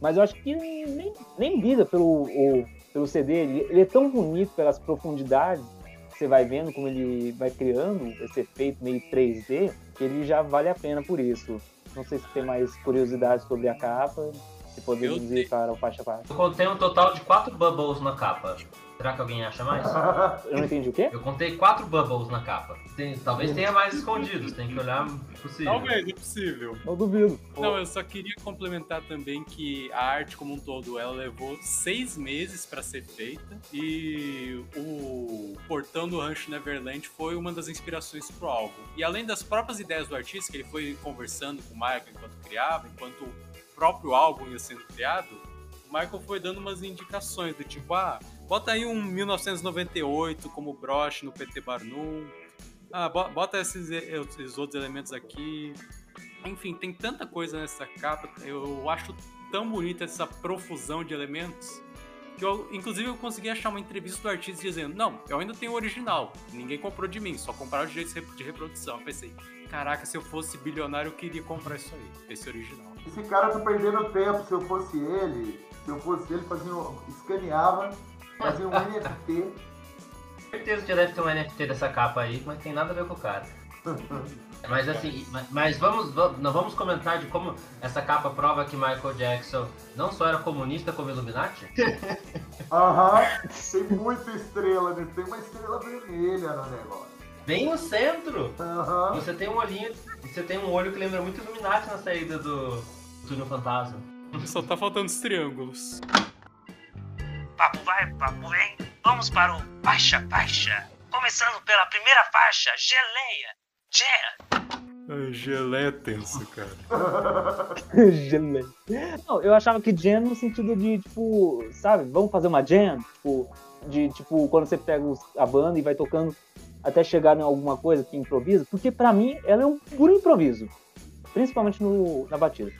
Mas eu acho que nem, nem liga pelo, o- pelo CD. Ele, ele é tão bonito pelas profundidades. que Você vai vendo como ele vai criando esse efeito meio 3D, que ele já vale a pena por isso. Não sei se tem mais curiosidade sobre a capa, se podemos Eu ir tenho. para o faixa a faixa. Eu contei um total de quatro bubbles na capa. Será que alguém acha mais? Eu não entendi o quê? Eu contei quatro bubbles na capa. Tem- talvez tenha mais escondidos, tem que olhar possível. Talvez, é possível. Não duvido. Não, eu só queria complementar também que a arte como um todo, ela levou seis meses para ser feita e o Portão do Rancho Neverland foi uma das inspirações pro álbum. E além das próprias ideias do artista, que ele foi conversando com o Michael enquanto criava, enquanto próprio álbum ia sendo criado, o Michael foi dando umas indicações do tipo, ah, bota aí um 1998 como broche no PT Barnum, ah, bo- bota esses, esses outros elementos aqui, enfim, tem tanta coisa nessa capa, eu acho tão bonita essa profusão de elementos, que eu, inclusive, eu consegui achar uma entrevista do artista dizendo, não, eu ainda tenho o original, ninguém comprou de mim, só compraram os direitos de reprodução. Eu pensei, caraca, se eu fosse bilionário, eu queria comprar isso aí, esse original. Esse cara tá perdendo tempo. Se eu fosse ele, se eu fosse ele, fazia um, escaneava, fazia um NFT. certeza que já deve ter um NFT dessa capa aí, mas tem nada a ver com o cara. Mas assim, mas, mas vamos, vamos, nós vamos comentar de como essa capa prova que Michael Jackson não só era comunista como Illuminati? Aham, tem muita estrela, né? Tem uma estrela vermelha no negócio. Bem no centro! Aham. Você tem um olhinho, você tem um olho que lembra muito Illuminati na saída do túnel fantasma. Só tá faltando os triângulos. Papo vai, papo vem. Vamos para o faixa faixa. Começando pela primeira faixa, Geleia. Jam. Ai, Gelé é tenso, cara. Gelé. Não, eu achava que jam no sentido de, tipo, sabe, vamos fazer uma jam? Tipo, de, tipo, quando você pega a banda e vai tocando até chegar em alguma coisa que improvisa, porque pra mim ela é um puro improviso. Principalmente no, na batida.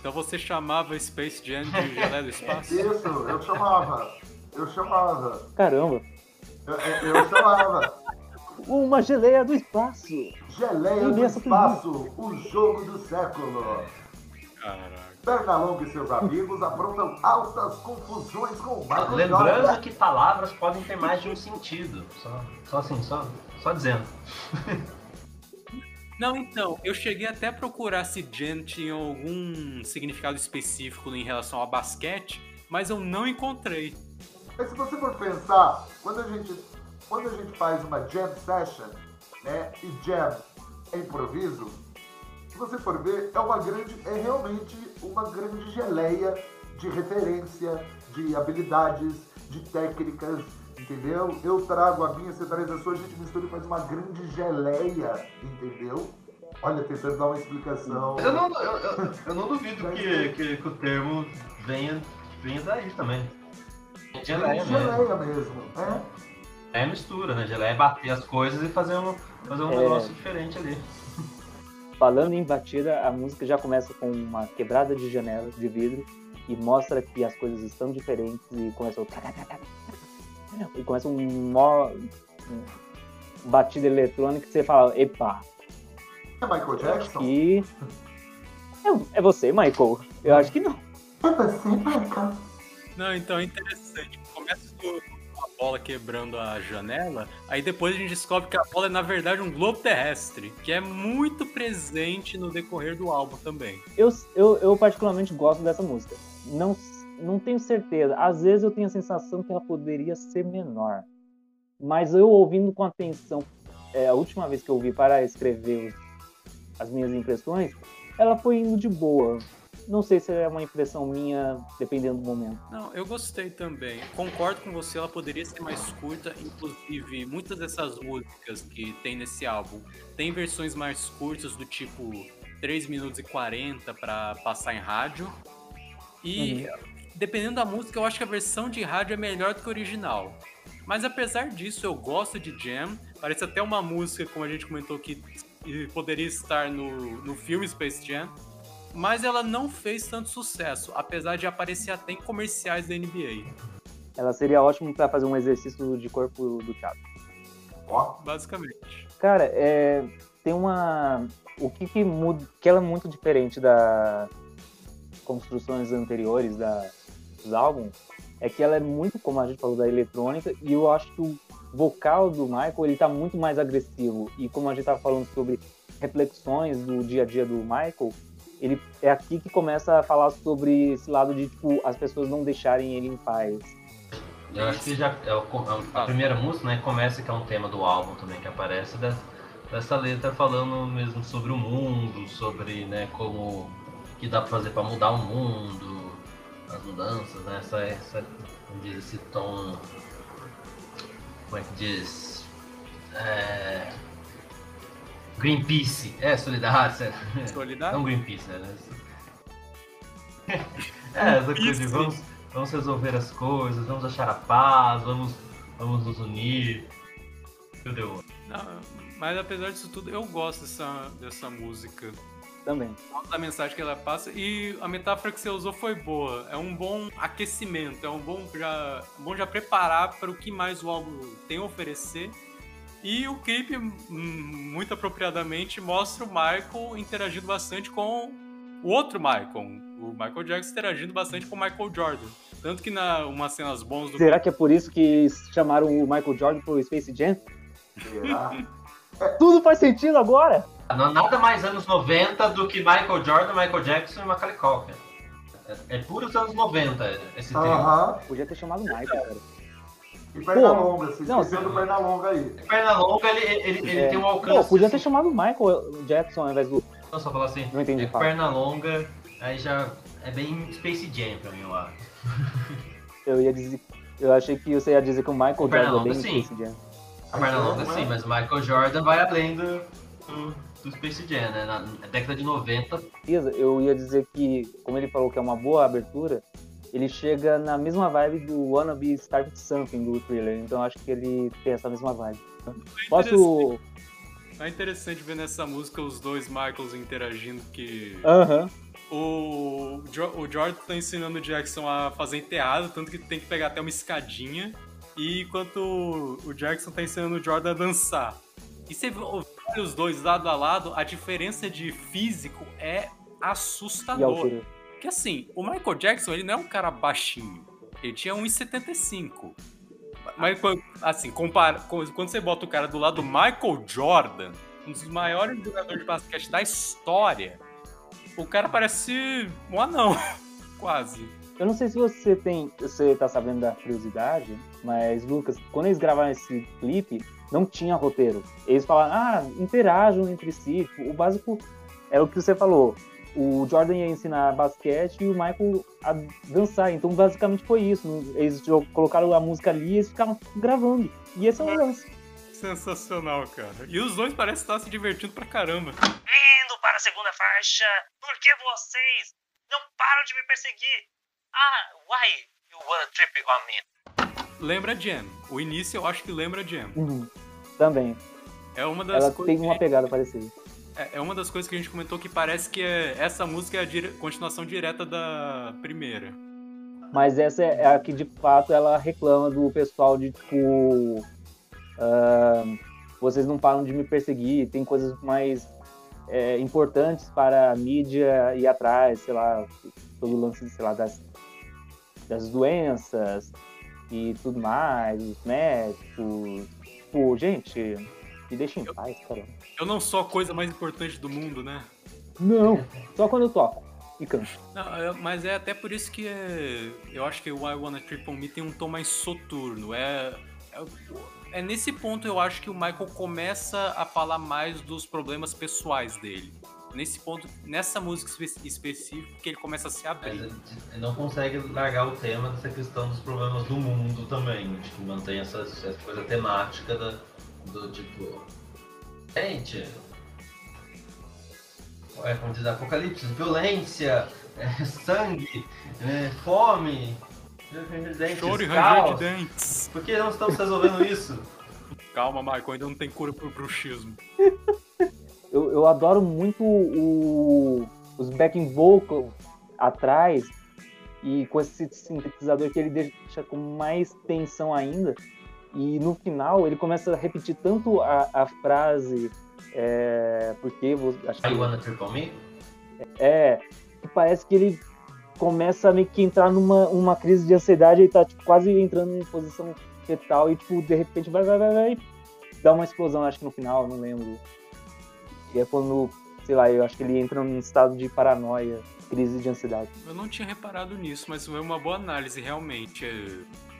Então você chamava Space Jam de Gelé do Espaço? Isso, eu chamava. Eu chamava. Caramba, Eu, eu- eu chamava. uma geleia do espaço. Geleia do Espaço, o jogo do século. Caraca. Pernalonga e seus amigos aprontam altas confusões com o Michael Lembrando Jordan. que palavras podem ter mais de um sentido. Só, só assim, só, só dizendo. Não, então, eu cheguei até a procurar se Jam tinha algum significado específico em relação a basquete, mas eu não encontrei. Mas se você for pensar, quando a gente, quando a gente faz uma jam session, né, e jam é improviso, se você for ver, é uma grande, é realmente uma grande geleia de referência, de habilidades, de técnicas, entendeu? Eu trago a minha, você traz a sua, a gente mistura e faz uma grande geleia, entendeu? Olha, tentando dar uma explicação. Mas eu não, eu, eu- eu não duvido que, que, que o termo venha, venha daí também. Geleia mesmo. Geleia mesmo, né? É mistura, né? Geleia é bater as coisas e fazer um, fazer um É. negócio diferente ali. Falando em batida, a música já começa com uma quebrada de janela de vidro e mostra que as coisas estão diferentes e começa o e começa um mó batida eletrônica que você fala, epa, É Michael Jackson? e é, é você, Michael? Eu acho que não. É você, Michael? Não, então é interessante. Começa com a bola quebrando a janela, aí depois a gente descobre que a bola é na verdade um globo terrestre, que é muito presente no decorrer do álbum também. Eu, eu, eu particularmente gosto dessa música. Não, não tenho certeza. Às vezes eu tenho a sensação que ela poderia ser menor. Mas eu ouvindo com atenção, é, a última vez que eu ouvi para escrever as minhas impressões, ela foi indo de boa. Não sei se é uma impressão minha, dependendo do momento. Não, eu gostei também. Concordo com você, ela poderia ser mais curta. Inclusive, muitas dessas músicas que tem nesse álbum tem versões mais curtas, do tipo 3 minutos e 40 para passar em rádio. E dependendo da música, eu acho que a versão de rádio é melhor do que a original. Mas apesar disso, eu gosto de Jam. Parece até uma música, como a gente comentou, que poderia estar no, no filme Space Jam. Mas ela não fez tanto sucesso, apesar de aparecer até em comerciais da NBA. Ela seria ótima para fazer um exercício de corpo do teatro. Ó, Basicamente. Cara, é, tem uma. O que, que muda. Que ela é muito diferente das construções anteriores da, dos álbuns é que ela é muito, como a gente falou, da eletrônica, e eu acho que o vocal do Michael ele tá muito mais agressivo. E como a gente tava falando sobre reflexões do dia a dia do Michael, ele é aqui que começa a falar sobre esse lado de tipo as pessoas não deixarem ele em paz. Eu acho que já é o- a, primeira música, né, começa que é um tema do álbum também que aparece dessa, dessa letra falando mesmo sobre o mundo, sobre, né, como que dá pra fazer pra mudar o mundo, as mudanças, né, essa, essa como diz esse tom, como é que diz, é, Greenpeace, é solidário, não Solidário? Greenpeace, né? É, essa coisa de vamos, vamos resolver as coisas, vamos achar a paz, vamos, vamos nos unir. Entendeu? Não, mas apesar disso tudo, eu gosto dessa, dessa música. Também. Da mensagem que ela passa e a metáfora que você usou foi boa. É um bom aquecimento, é um bom já, bom já preparar para o que mais o álbum tem a oferecer. E o clipe, muito apropriadamente, mostra o Michael interagindo bastante com o outro Michael. O Michael Jackson interagindo bastante com o Michael Jordan. Tanto que na umas cenas bons do Será que é por isso que chamaram o Michael Jordan pro Space Jam? Tudo faz sentido agora! Não, nada mais anos 90 do que Michael Jordan, Michael Jackson e Macaulay Culkin. É, é puros anos 90 esse tema. Aham. Podia ter chamado Michael, cara. E perna Pô, longa, vocês não, esqueceram do perna longa aí. Perna longa, ele, ele, ele É. tem um alcance. Pô, podia ter assim, chamado Michael Jackson ao invés do. Não, só falar assim, Não entendi, é fala. perna longa, aí já é bem Space Jam pra mim, eu acho. Eu ia dizer. Eu achei que você ia dizer que o Michael Perna Jordan é longa, bem sim. Space Jam. A perna Mas longa não é. sim, mas o Michael Jordan vai além do, do, do Space Jam, né? Na década de 90. Eu ia dizer que, como ele falou que é uma boa abertura, ele chega na mesma vibe do Wanna Be Starting Something do Thriller, então acho que ele tem essa mesma vibe. Posso. É interessante ver nessa música os dois Michaels interagindo, que. Aham. O, o Jordan tá ensinando o Jackson a fazer enteado, tanto que tem que pegar até uma escadinha. E enquanto o Jackson tá ensinando o Jordan a dançar. E você vê os dois lado a lado, a diferença de físico é assustador. Porque assim, o Michael Jackson, ele não é um cara baixinho. Ele tinha 1,75. Mas, assim, compara, quando você bota o cara do lado do Michael Jordan, um dos maiores jogadores de basquete da história, o cara parece um anão, quase. Eu não sei se você tem, você tá sabendo da curiosidade, mas Lucas, quando eles gravaram esse clipe, não tinha roteiro. Eles falaram, ah, interajam entre si. O básico é o que você falou. O Jordan ia ensinar basquete e o Michael a dançar. Então, basicamente foi isso. Eles colocaram a música ali e eles ficavam gravando. E esse é o lance. Sensacional, cara. E os dois parecem estar se divertindo pra caramba. Indo para a segunda faixa, porque vocês não param de me perseguir. Ah, why you wanna trip on me? Lembra Jam. O início eu acho que lembra Jam. Uhum. Também. É uma das Ela tem uma pegada parecida. É, é uma das coisas que a gente comentou que parece que é, essa música é a dire... continuação direta da primeira. Mas essa é a que de fato ela reclama do pessoal de tipo. Uh, vocês não param de me perseguir, tem coisas mais é, importantes para a mídia ir atrás, sei lá, todo o lance, sei lá, das, das doenças e tudo mais, os médicos. Tipo, gente, me deixa em eu, paz, caramba. Eu não sou a coisa mais importante do mundo, né? Não, só quando eu toco e canto. Não, mas é até por isso que é, eu acho que o I Wanna Trip On Me tem um tom mais soturno. É, é, é nesse ponto eu acho que o Michael começa a falar mais dos problemas pessoais dele nesse ponto, nessa música específica, que ele começa a se abrir. Mas ele não consegue largar o tema dessa questão dos problemas do mundo também. Acho que mantém essa, essa coisa temática da, do tipo. Gente. É, como diz Apocalipse, violência, é, sangue, é, fome, dentes, Choro e ranger de dentes. Por que não estamos resolvendo isso? Calma, Michael, ainda não tem cura pro bruxismo. eu, eu adoro muito o, os backing vocals atrás e com esse sintetizador que ele deixa com mais tensão ainda. E no final ele começa a repetir tanto a, a frase é, porque acho que, I wanna triple me? É, que parece que ele começa a meio que entrar numa uma crise de ansiedade, ele tá tipo, quase entrando em posição fetal e tipo, de repente vai, vai, vai, vai, dá uma explosão, acho que no final, não lembro. E é quando, sei lá, eu acho que ele entra num estado de paranoia, crise de ansiedade. Eu não tinha reparado nisso, mas foi uma boa análise, realmente. É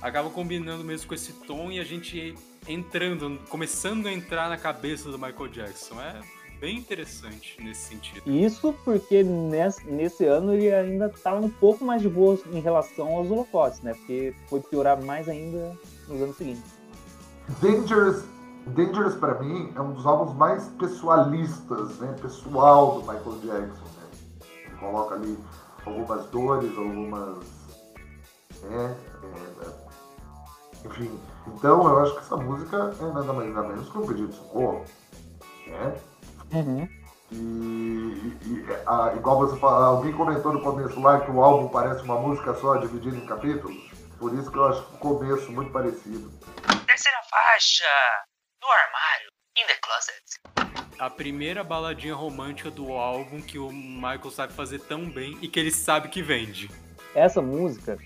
acaba combinando mesmo com esse tom e a gente entrando, começando a entrar na cabeça do Michael Jackson. É bem interessante nesse sentido. Isso porque nesse, nesse ano ele ainda estava um pouco mais de boa em relação aos holofotes, né? Porque foi piorar mais ainda nos anos seguintes. Dangerous, Dangerous para mim é um dos álbuns mais pessoalistas, né? Pessoal do Michael Jackson. Né? Ele coloca ali algumas dores, algumas é, é, enfim, então eu acho que essa música é nada mais nada menos que um pedido de socorro. Né? Uhum. E, e a, igual você fala, alguém comentou no começo lá que o álbum parece uma música só dividida em capítulos. Por isso que eu acho o começo muito parecido. Terceira faixa, no armário, in the closet. A primeira baladinha romântica do álbum que o Michael sabe fazer tão bem e que ele sabe que vende. Essa música,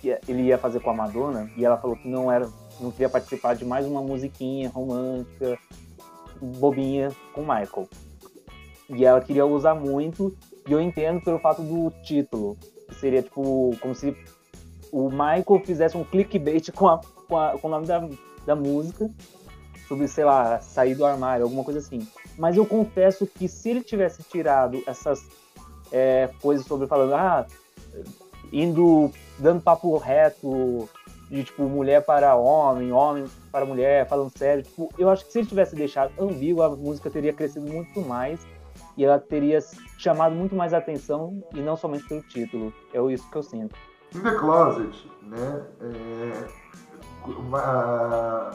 que ele ia fazer com a Madonna e ela falou que não era, não queria participar de mais uma musiquinha romântica, bobinha com Michael. E ela queria usar muito, e eu entendo pelo fato do título, que seria tipo como se o Michael fizesse um clickbait com, a, com, a, com o nome da, da música, sobre, sei lá, sair do armário, alguma coisa assim. Mas eu confesso que se ele tivesse tirado essas é, coisas sobre falando, ah, indo dando papo reto de tipo mulher para homem, homem para mulher, falando sério. Tipo, eu acho que se ele tivesse deixado ambíguo, a música teria crescido muito mais e ela teria chamado muito mais atenção e não somente pelo título. É isso que eu sinto. In the Closet, né? É, uma,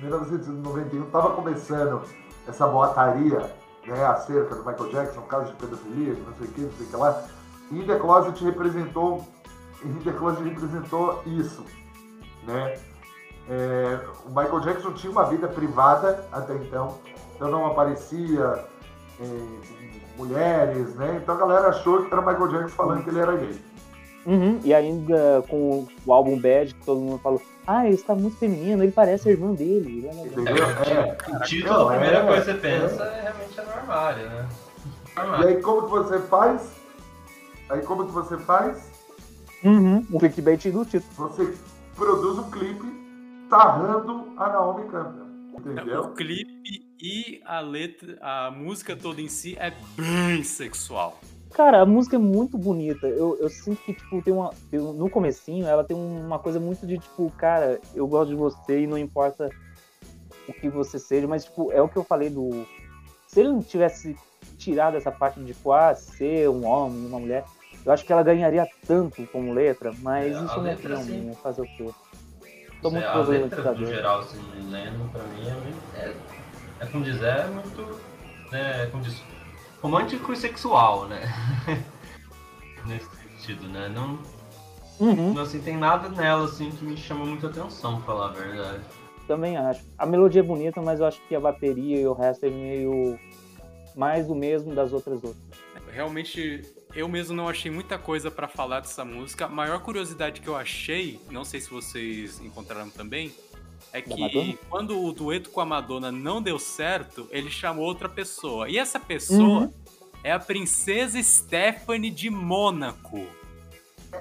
1991 estava começando essa boataria né, acerca do Michael Jackson, caso de pedofilia, não sei o que, não sei o que lá. In the Closet representou, the Closet representou isso, né? É, o Michael Jackson tinha uma vida privada até então, então não aparecia em mulheres, né? Então a galera achou que era o Michael Jackson falando que ele era gay. Uhum, e ainda com o álbum Bad, que todo mundo falou, ah, ele está muito feminino, ele parece a irmã dele. Entendeu? É. O título, a primeira coisa que você pensa é realmente é no armário, né? E aí como que você faz? Aí como que você faz? Uhum, o clickbait do título. Você produz um clipe tarrando a Naomi Campbell. Entendeu? O clipe e a letra, a música toda em si é bem sexual. Cara, a música é muito bonita. Eu, eu sinto que, tipo, tem uma. No comecinho, ela tem uma coisa muito de, tipo, cara, eu gosto de você e não importa o que você seja, mas, tipo, é o que eu falei do. Se ele não tivesse tirado essa parte de, tipo, ah, ser um homem, uma mulher, eu acho que ela ganharia tanto como letra, mas É, isso não é opinião sim. minha, fazer o quê? Tô muito É, a problema letra, no geral, assim, lendo, pra mim, é, é, é como dizer, é muito, né, como diz, romântico e sexual, né? Nesse sentido, né? Não, Uhum, não, assim, tem nada nela, assim, que me chama muita atenção, pra falar a verdade. também acho. A melodia é bonita, mas eu acho que a bateria e o resto é meio mais do mesmo das outras outras. Realmente, eu mesmo não achei muita coisa pra falar dessa música. A maior curiosidade que eu achei, não sei se vocês encontraram também, é que quando o dueto com a Madonna não deu certo, ele chamou outra pessoa. E essa pessoa Uhum. é a princesa Stephanie de Mônaco.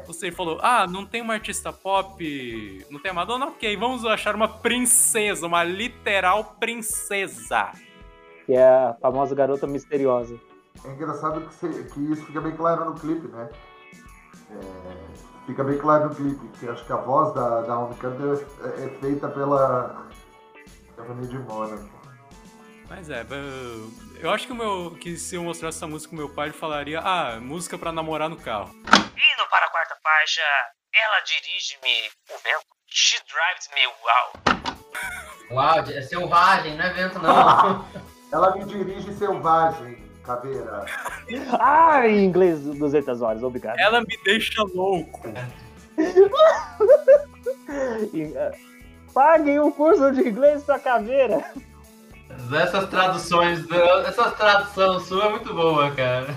Você falou, ah, não tem uma artista pop, não tem a Madonna? Ok, vamos achar uma princesa, uma literal princesa. Que é a famosa garota misteriosa. É engraçado que, você- que isso fica bem claro no clipe, né? É, fica bem claro no clipe, que acho que a voz da, da Campbell é, é feita pela Stephanie de Mônaco. Mas é, eu- eu acho que, o meu, que se eu mostrasse essa música pro meu pai, ele falaria, ah, música pra namorar no carro. Indo para a quarta faixa, ela dirige-me o vento. She drives me wow. Uau, é selvagem, não é vento não. Ela me dirige selvagem, caveira. Ah, em inglês, 200 horas, obrigado. Ela me deixa louco. Ah, Paguem o curso de inglês pra caveira. Essas traduções, essa tradução sua é muito boa, cara.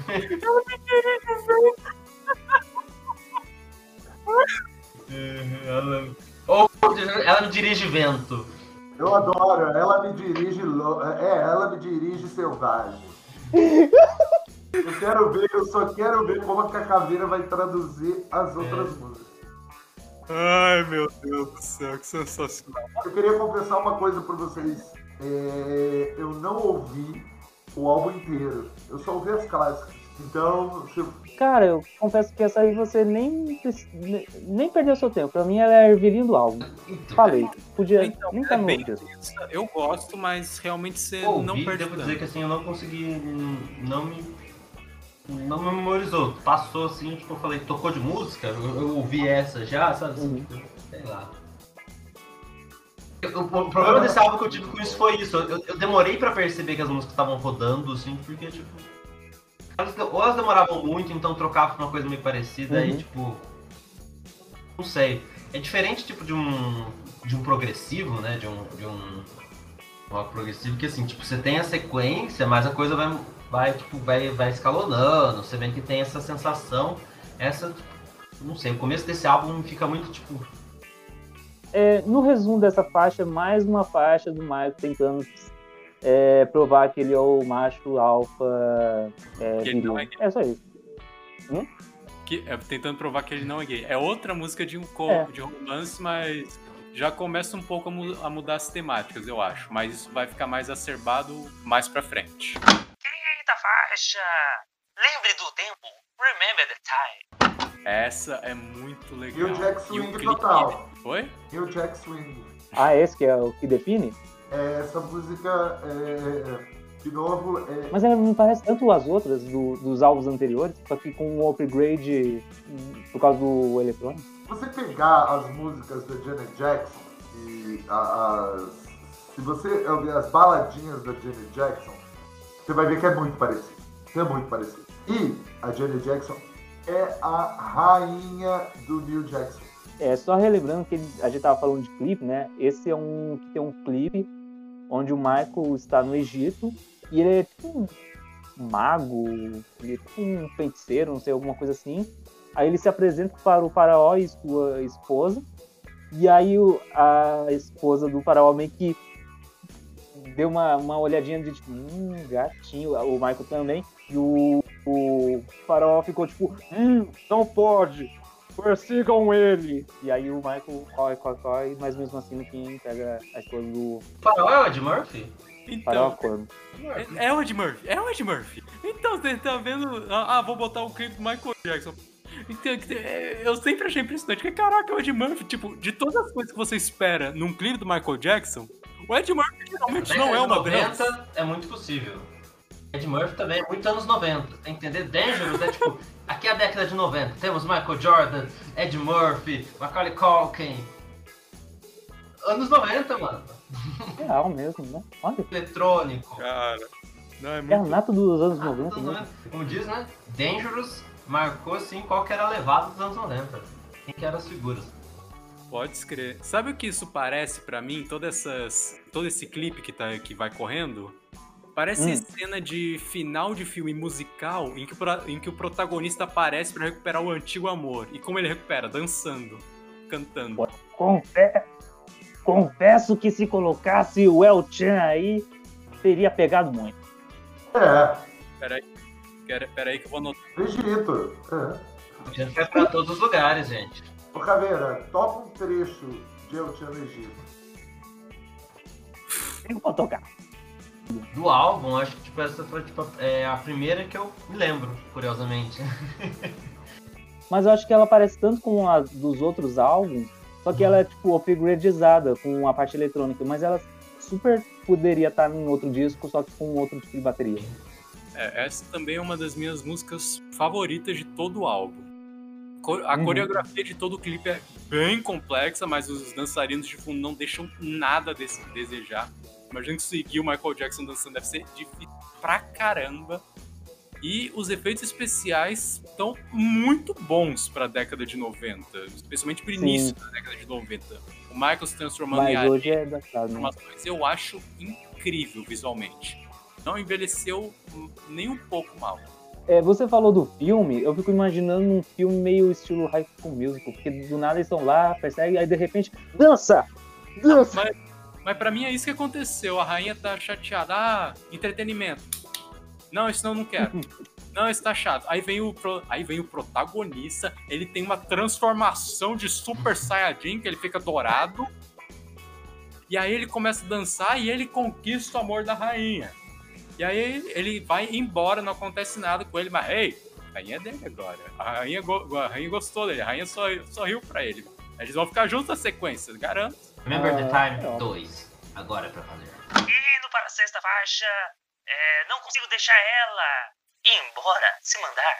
ela, ou ela me dirige vento. Eu adoro, ela me dirige. lo- É, ela me dirige selvagem. Eu quero ver, eu só quero ver como a caveira vai traduzir as outras músicas. Ai, meu Deus do céu, que sensacional. Eu queria confessar uma coisa pra vocês. É, eu não ouvi o álbum inteiro. Eu só ouvi as clássicas. Então, se Cara, eu confesso que essa aí você nem, nem, perdeu seu tempo. Pra mim ela é a ervilhinha do álbum. Falei. Podia Então, nem tá é bem. Eu gosto, mas realmente você Ouvi, não perde devo dizer que assim, eu não consegui. Não me. Não me memorizou. Passou assim, tipo, eu falei, tocou de música? Eu, eu ouvi essa já, sabe? Uhum. Sei lá. O problema desse álbum que eu tive com isso foi isso. Eu, eu demorei pra perceber que as músicas estavam rodando, assim, porque, tipo. Elas- ou elas demoravam muito, então trocava pra uma coisa meio parecida, Uhum. tipo. Não sei. É diferente, tipo, de um. De um progressivo, né? De um. De um rock progressivo que assim, tipo, você tem a sequência, mas a coisa vai, vai, tipo, vai, vai escalonando, você vê que tem essa sensação, essa, tipo, não sei, o começo desse álbum fica muito, tipo, É, no resumo dessa faixa, mais uma faixa do Michael tentando é, provar que ele é o macho alfa é, Que ele não é gay. É só isso. Que, é, tentando provar que ele não é gay. É outra música de, um co- É. de romance, mas já começa um pouco a, mu- a mudar as temáticas, eu acho. Mas isso vai ficar mais acerbado mais pra frente. Quinta faixa, lembre do tempo. Remember the time. Essa é muito legal. E o Jack E Swing total. Oi? E o Jack Swing. Ah, esse que é o que define? É, essa música, é, de novo, é, Mas ela não parece tanto as outras do- dos álbuns anteriores, só que com um upgrade por causa do eletrônico. você pegar as músicas da Janet Jackson e as, se você ouvir as baladinhas da Janet Jackson, você vai ver que é muito parecido. É muito parecido. E a Janet Jackson é a rainha do New Jackson. É, só relembrando que a gente tava falando de clipe, né? Esse é um que tem um clipe onde o Michael está no Egito e ele é tipo um mago, ele é tipo um feiticeiro, não sei, alguma coisa assim. Aí ele se apresenta para o faraó e sua esposa. E aí a esposa do faraó meio que deu uma, uma olhadinha de tipo, hum, gatinho, o Michael também. E o, o faraó ficou tipo, hum, não pode, persigam ele. E aí o Michael corre, corre, corre, mas mesmo assim no fim pega a esposa do farol é o Ed Murphy? Então, é, é o Ed Murphy, é o Ed Murphy. Então, você tá vendo. Ah, ah, vou botar o clipe do Michael Jackson. Então, é, eu sempre achei impressionante, porque caraca, é o Ed Murphy, tipo, de todas as coisas que você espera num clipe do Michael Jackson, o Ed Murphy geralmente não é uma Década de delas. 90 é muito possível. Ed Murphy também é muito anos 90. Tem que entender? Dangerous é tipo, aqui é a década de 90. Temos Michael Jordan, Ed Murphy, Macaulay Culkin. Anos 90, mano. Real mesmo, né? Olha, Eletrônico. Cara, não, é é muito. nata dos anos Ah, 90 anos mesmo. 90. Como diz, né? Dangerous marcou assim qual que era a levada dos anos 90. Quem que eram as figuras. Pode escrever. Sabe o que isso parece pra mim? Todas essas, todo esse clipe que, tá, que vai correndo? Parece Hum. cena de final de filme musical em que, o em que o protagonista aparece pra recuperar o antigo amor. E como ele recupera? Dançando, cantando. Confe- Confesso que se colocasse o El Chan aí, teria pegado muito. É, Peraí, pera- peraí que eu vou anotar. Egito. É. Gente foi pra todos os lugares, gente. Ô Caveira, toca um trecho de Eu Te Amo Egito. Eu vou tocar. Do álbum, acho que tipo, essa foi tipo, é, a primeira que eu me lembro, curiosamente. Mas eu acho que ela parece tanto com a dos outros álbuns, só que ela é tipo upgradeizada com a parte eletrônica, mas ela super poderia estar em outro disco, só que com outro tipo de bateria. É, essa também é uma das minhas músicas favoritas de todo o álbum. Co- A Uhum. coreografia de todo o clipe é bem complexa, mas os dançarinos de fundo não deixam nada a des- desejar. Imagina que seguir o Michael Jackson dançando deve ser difícil pra caramba. E os efeitos especiais estão muito bons pra década de 90, especialmente pro Sim. início da década de 90. O Michael se transformando em Mas hoje é dançado, né? eu acho incrível visualmente. Não envelheceu nem um pouco mal. É, você falou do filme, eu fico imaginando um filme meio estilo High School Musical, porque do nada eles estão lá, perseguem, aí de repente, dança! Dança! Mas, mas para mim é isso que aconteceu. A rainha tá chateada. Ah, entretenimento. Não, isso não, não quero. Não, isso tá chato. Aí vem, o pro- aí vem o protagonista, ele tem uma transformação de Super Saiyajin, que ele fica dourado. E aí ele começa a dançar e ele conquista o amor da rainha. E aí ele vai embora, não acontece nada com ele, mas ei, a rainha é dele agora. A rainha, go- a rainha gostou dele, a rainha sorriu, sorriu pra ele. Eles vão ficar juntos na sequência, garanto. Remember the Ah, Time é. 2. Agora é pra fazer. Indo para a sexta faixa, é, não consigo deixar ela ir embora, se mandar.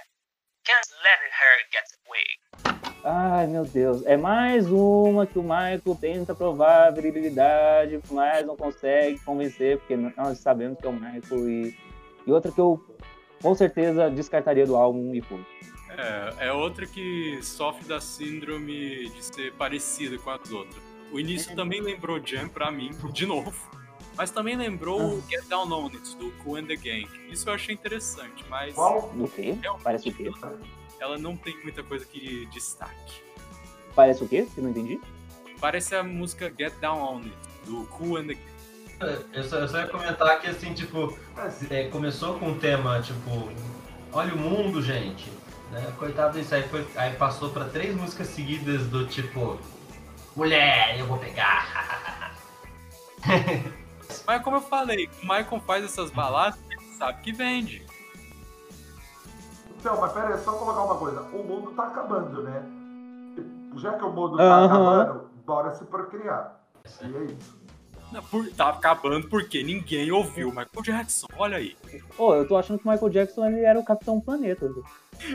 Can't let her get away. Ai, meu Deus. É mais uma que o Michael tenta provar a virilidade, mas não consegue convencer, porque nós sabemos que é o Michael. E, e outra que eu com certeza descartaria do álbum e fui. É, é outra que sofre da síndrome de ser parecida com as outras. O início também lembrou Jam pra mim, de novo. Mas também lembrou o Get Down On It, do Cool and the Gang. Isso eu achei interessante, mas Qual? O quê? Realmente, Parece o quê? ela não tem muita coisa que destaque. Parece o quê? Eu não entendi. Parece a música Get Down On It, do Cool and the Gang. Eu só, eu só ia comentar que assim, tipo, é, começou com um tema, tipo, olha o mundo, gente. Né? Coitado disso, aí, foi, aí passou pra três músicas seguidas do tipo, mulher, eu vou pegar. Mas como eu falei, o Michael faz essas baladas, ele sabe que vende. Então, mas pera aí, só colocar uma coisa. O mundo tá acabando, né? Já que o mundo tá Aham. acabando, bora se procriar. E é isso. Não, por- tá acabando porque ninguém ouviu o Michael Jackson. Olha aí. Pô, eu tô achando que o Michael Jackson ele era o Capitão Planeta.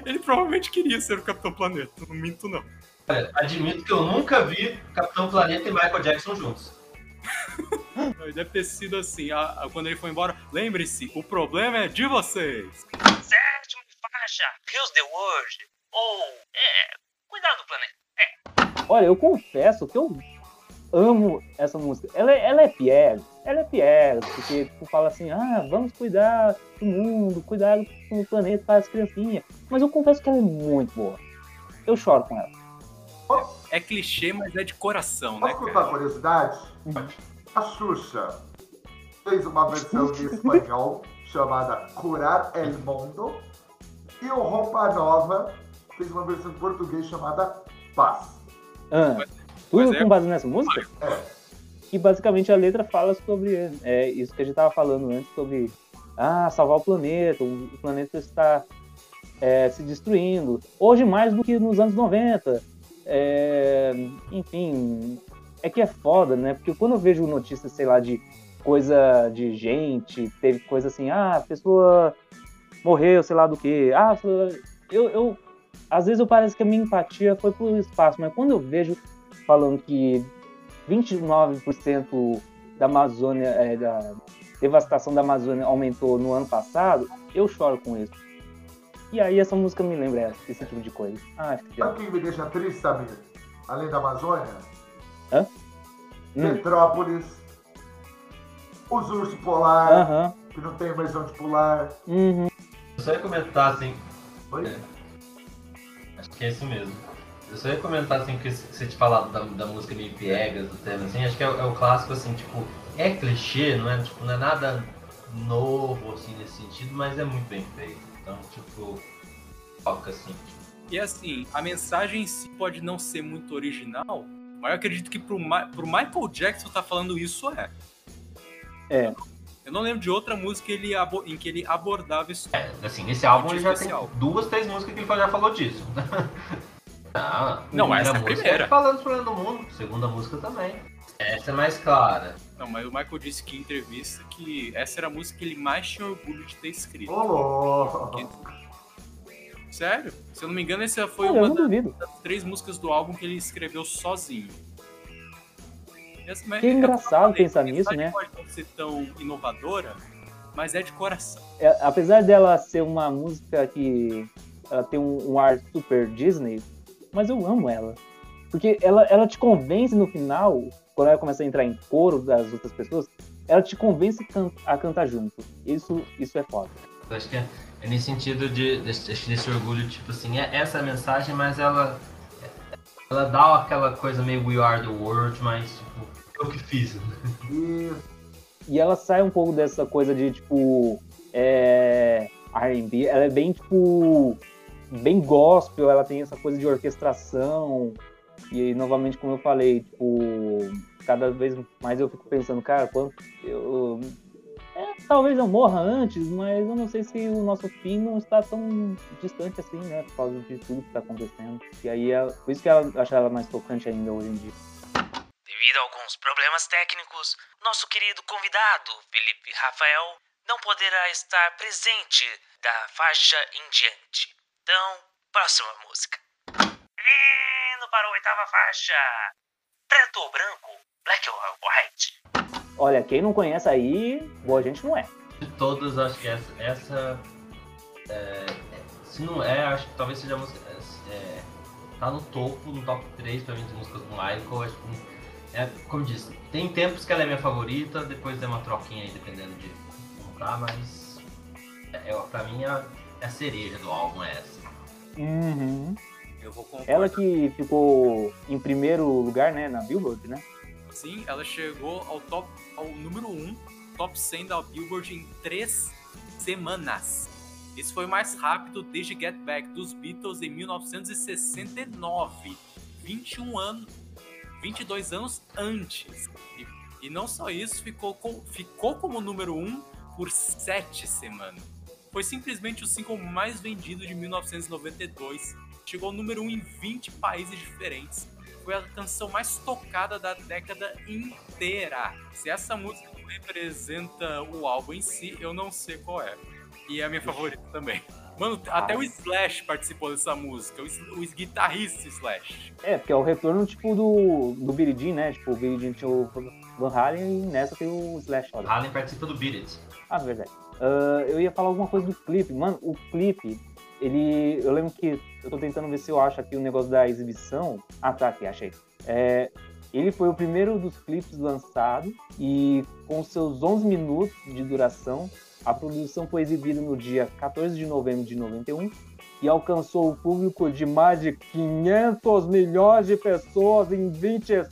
Ele provavelmente queria ser o Capitão Planeta. Não minto, não. Olha, admito que eu nunca vi Capitão Planeta e Michael Jackson juntos. Deve ter sido assim. a- a- quando ele foi embora, lembre-se, o problema é de vocês. Sétima faixa, Here's the World. Ou, é, cuidado do planeta. Olha, eu confesso que eu amo essa música. Ela, é- ela é Pierre, ela é Pierre, porque tipo, fala assim, ah, vamos cuidar do mundo, cuidar do planeta para as criancinhas. Mas eu confesso que ela é muito boa. Eu choro com ela. É clichê, mas é de coração, né, Posso contar curiosidade? A Xuxa fez uma versão em espanhol chamada Curar el Mundo. E o Roupa Nova fez uma versão em português chamada Paz. Ah, tudo Mas é- com base nessa música? É. Que basicamente a letra fala sobre é, isso que a gente tava falando antes, sobre ah, salvar o planeta, o, o planeta está é, se destruindo. Hoje mais do que nos anos 90. É, enfim, é que é foda, né? Porque quando eu vejo notícias, sei lá, de coisa de gente, teve coisa assim, ah, a pessoa morreu, sei lá do que. Ah, eu, eu às vezes eu parece que a minha empatia foi pro espaço, mas quando eu vejo falando que 29% da Amazônia, é, da devastação da Amazônia aumentou no ano passado, eu choro com isso. E aí essa música me lembra essa- esse tipo de coisa. Ah, que Sabe o que me deixa triste, Samir? Além da Amazônia? Hum. Petrópolis, os ursos polar, Aham. que não tem mais onde pular. Uhum. Eu só ia comentar assim. Oi? É. Acho que é isso mesmo. Eu só ia comentar assim que você tinha falado da, da música meio piegas, do tema, assim, acho que é, o- é o clássico assim, tipo, é clichê, não é? Tipo, não é nada novo assim nesse sentido, mas é muito bem feito. Então, tipo, toca assim. E assim, a mensagem em si pode não ser muito original, mas eu acredito que pro, Ma- pro Michael Jackson tá falando isso é. É. Eu não lembro de outra música ele abo- em que ele abordava isso. É, assim, nesse álbum ele já Especial. tem duas, três músicas que ele já falou disso. não, Não, essa é a música primeira. falando sobre o mundo, segunda música também. Essa é mais clara. Não, mas o Michael disse que em entrevista que essa era a música que ele mais tinha orgulho de ter escrito. Ô, louco. Sério? Se eu não me engano, essa foi uma das duvido. três músicas do álbum que ele escreveu sozinho. Essa- Que é engraçado falei, pensar a nisso, né? pode não ser tão inovadora, mas é de coração. É, apesar dela ser uma música que ela tem um, um ar super Disney, mas eu amo ela. Porque ela, ela te convence no final, quando ela começa a entrar em coro das outras pessoas, ela te convence a cantar junto. Isso, isso é foda. Eu acho que é, é nesse sentido de, desse, desse orgulho, tipo assim, é essa a mensagem, mas ela, ela dá aquela coisa meio We Are the World, mas tipo, eu que fiz. E E ela sai um pouco dessa coisa de, tipo, é, R&B. Ela é bem, tipo, bem gospel. Ela tem essa coisa de orquestração. E, novamente, como eu falei, tipo, cada vez mais eu fico pensando, cara, quanto eu... é, talvez eu morra antes, mas eu não sei se o nosso fim não está tão distante assim, né? Por causa de tudo que está acontecendo. E aí, é, por isso que eu acho ela mais tocante ainda hoje em dia. Devido a alguns problemas técnicos, nosso querido convidado, Felipe Rafael, não poderá estar presente da faixa em diante. Então, próxima música. Indo para a oitava faixa. Preto ou branco? Black or white? Olha, quem não conhece aí, boa gente não é. De todas, acho que essa, essa é, é, se não é, acho que talvez seja a música. É, tá no topo, no top 3 pra mim das músicas do Michael. Acho que, é, como eu disse, tem tempos que ela é minha favorita, depois tem uma troquinha aí dependendo de como tá, mas é, é, pra mim a, é a cereja do álbum é essa. Eu vou concordar. Ela que ficou em primeiro lugar, né, na Billboard, né? Sim, ela chegou ao top, ao número 1, top 100 da Billboard em três semanas. Isso foi o mais rápido desde Get Back dos Beatles em 1969, 21 anos, 22 anos antes. E, e não só isso, ficou, com, ficou como número 1 por sete semanas. Foi foi simplesmente o single mais vendido de 1992. Chegou ao número 1 em 20 países diferentes. Foi a canção mais tocada da década inteira. Se essa música não representa o álbum em si, eu não sei qual é. E é a minha favorita também. Mano, até o Slash participou dessa música, o, o guitarrista Slash. É, porque é o retorno, tipo, do, do Jean, né? Tipo, o Jean tinha o Van Halen e nessa tem o Slash. Van Halen participa do Beat It. Ah, verdade. Uh, eu ia falar alguma coisa do clipe. Mano, o clipe, ele... Eu lembro que... Eu tô tentando ver se eu acho aqui o negócio da exibição. Ah, tá, aqui, achei. É, ele foi o primeiro dos clipes lançado e com seus 11 minutos de duração, a produção foi exibida no dia 14 de novembro de 91 e alcançou o público de mais de 500 milhões de pessoas em 27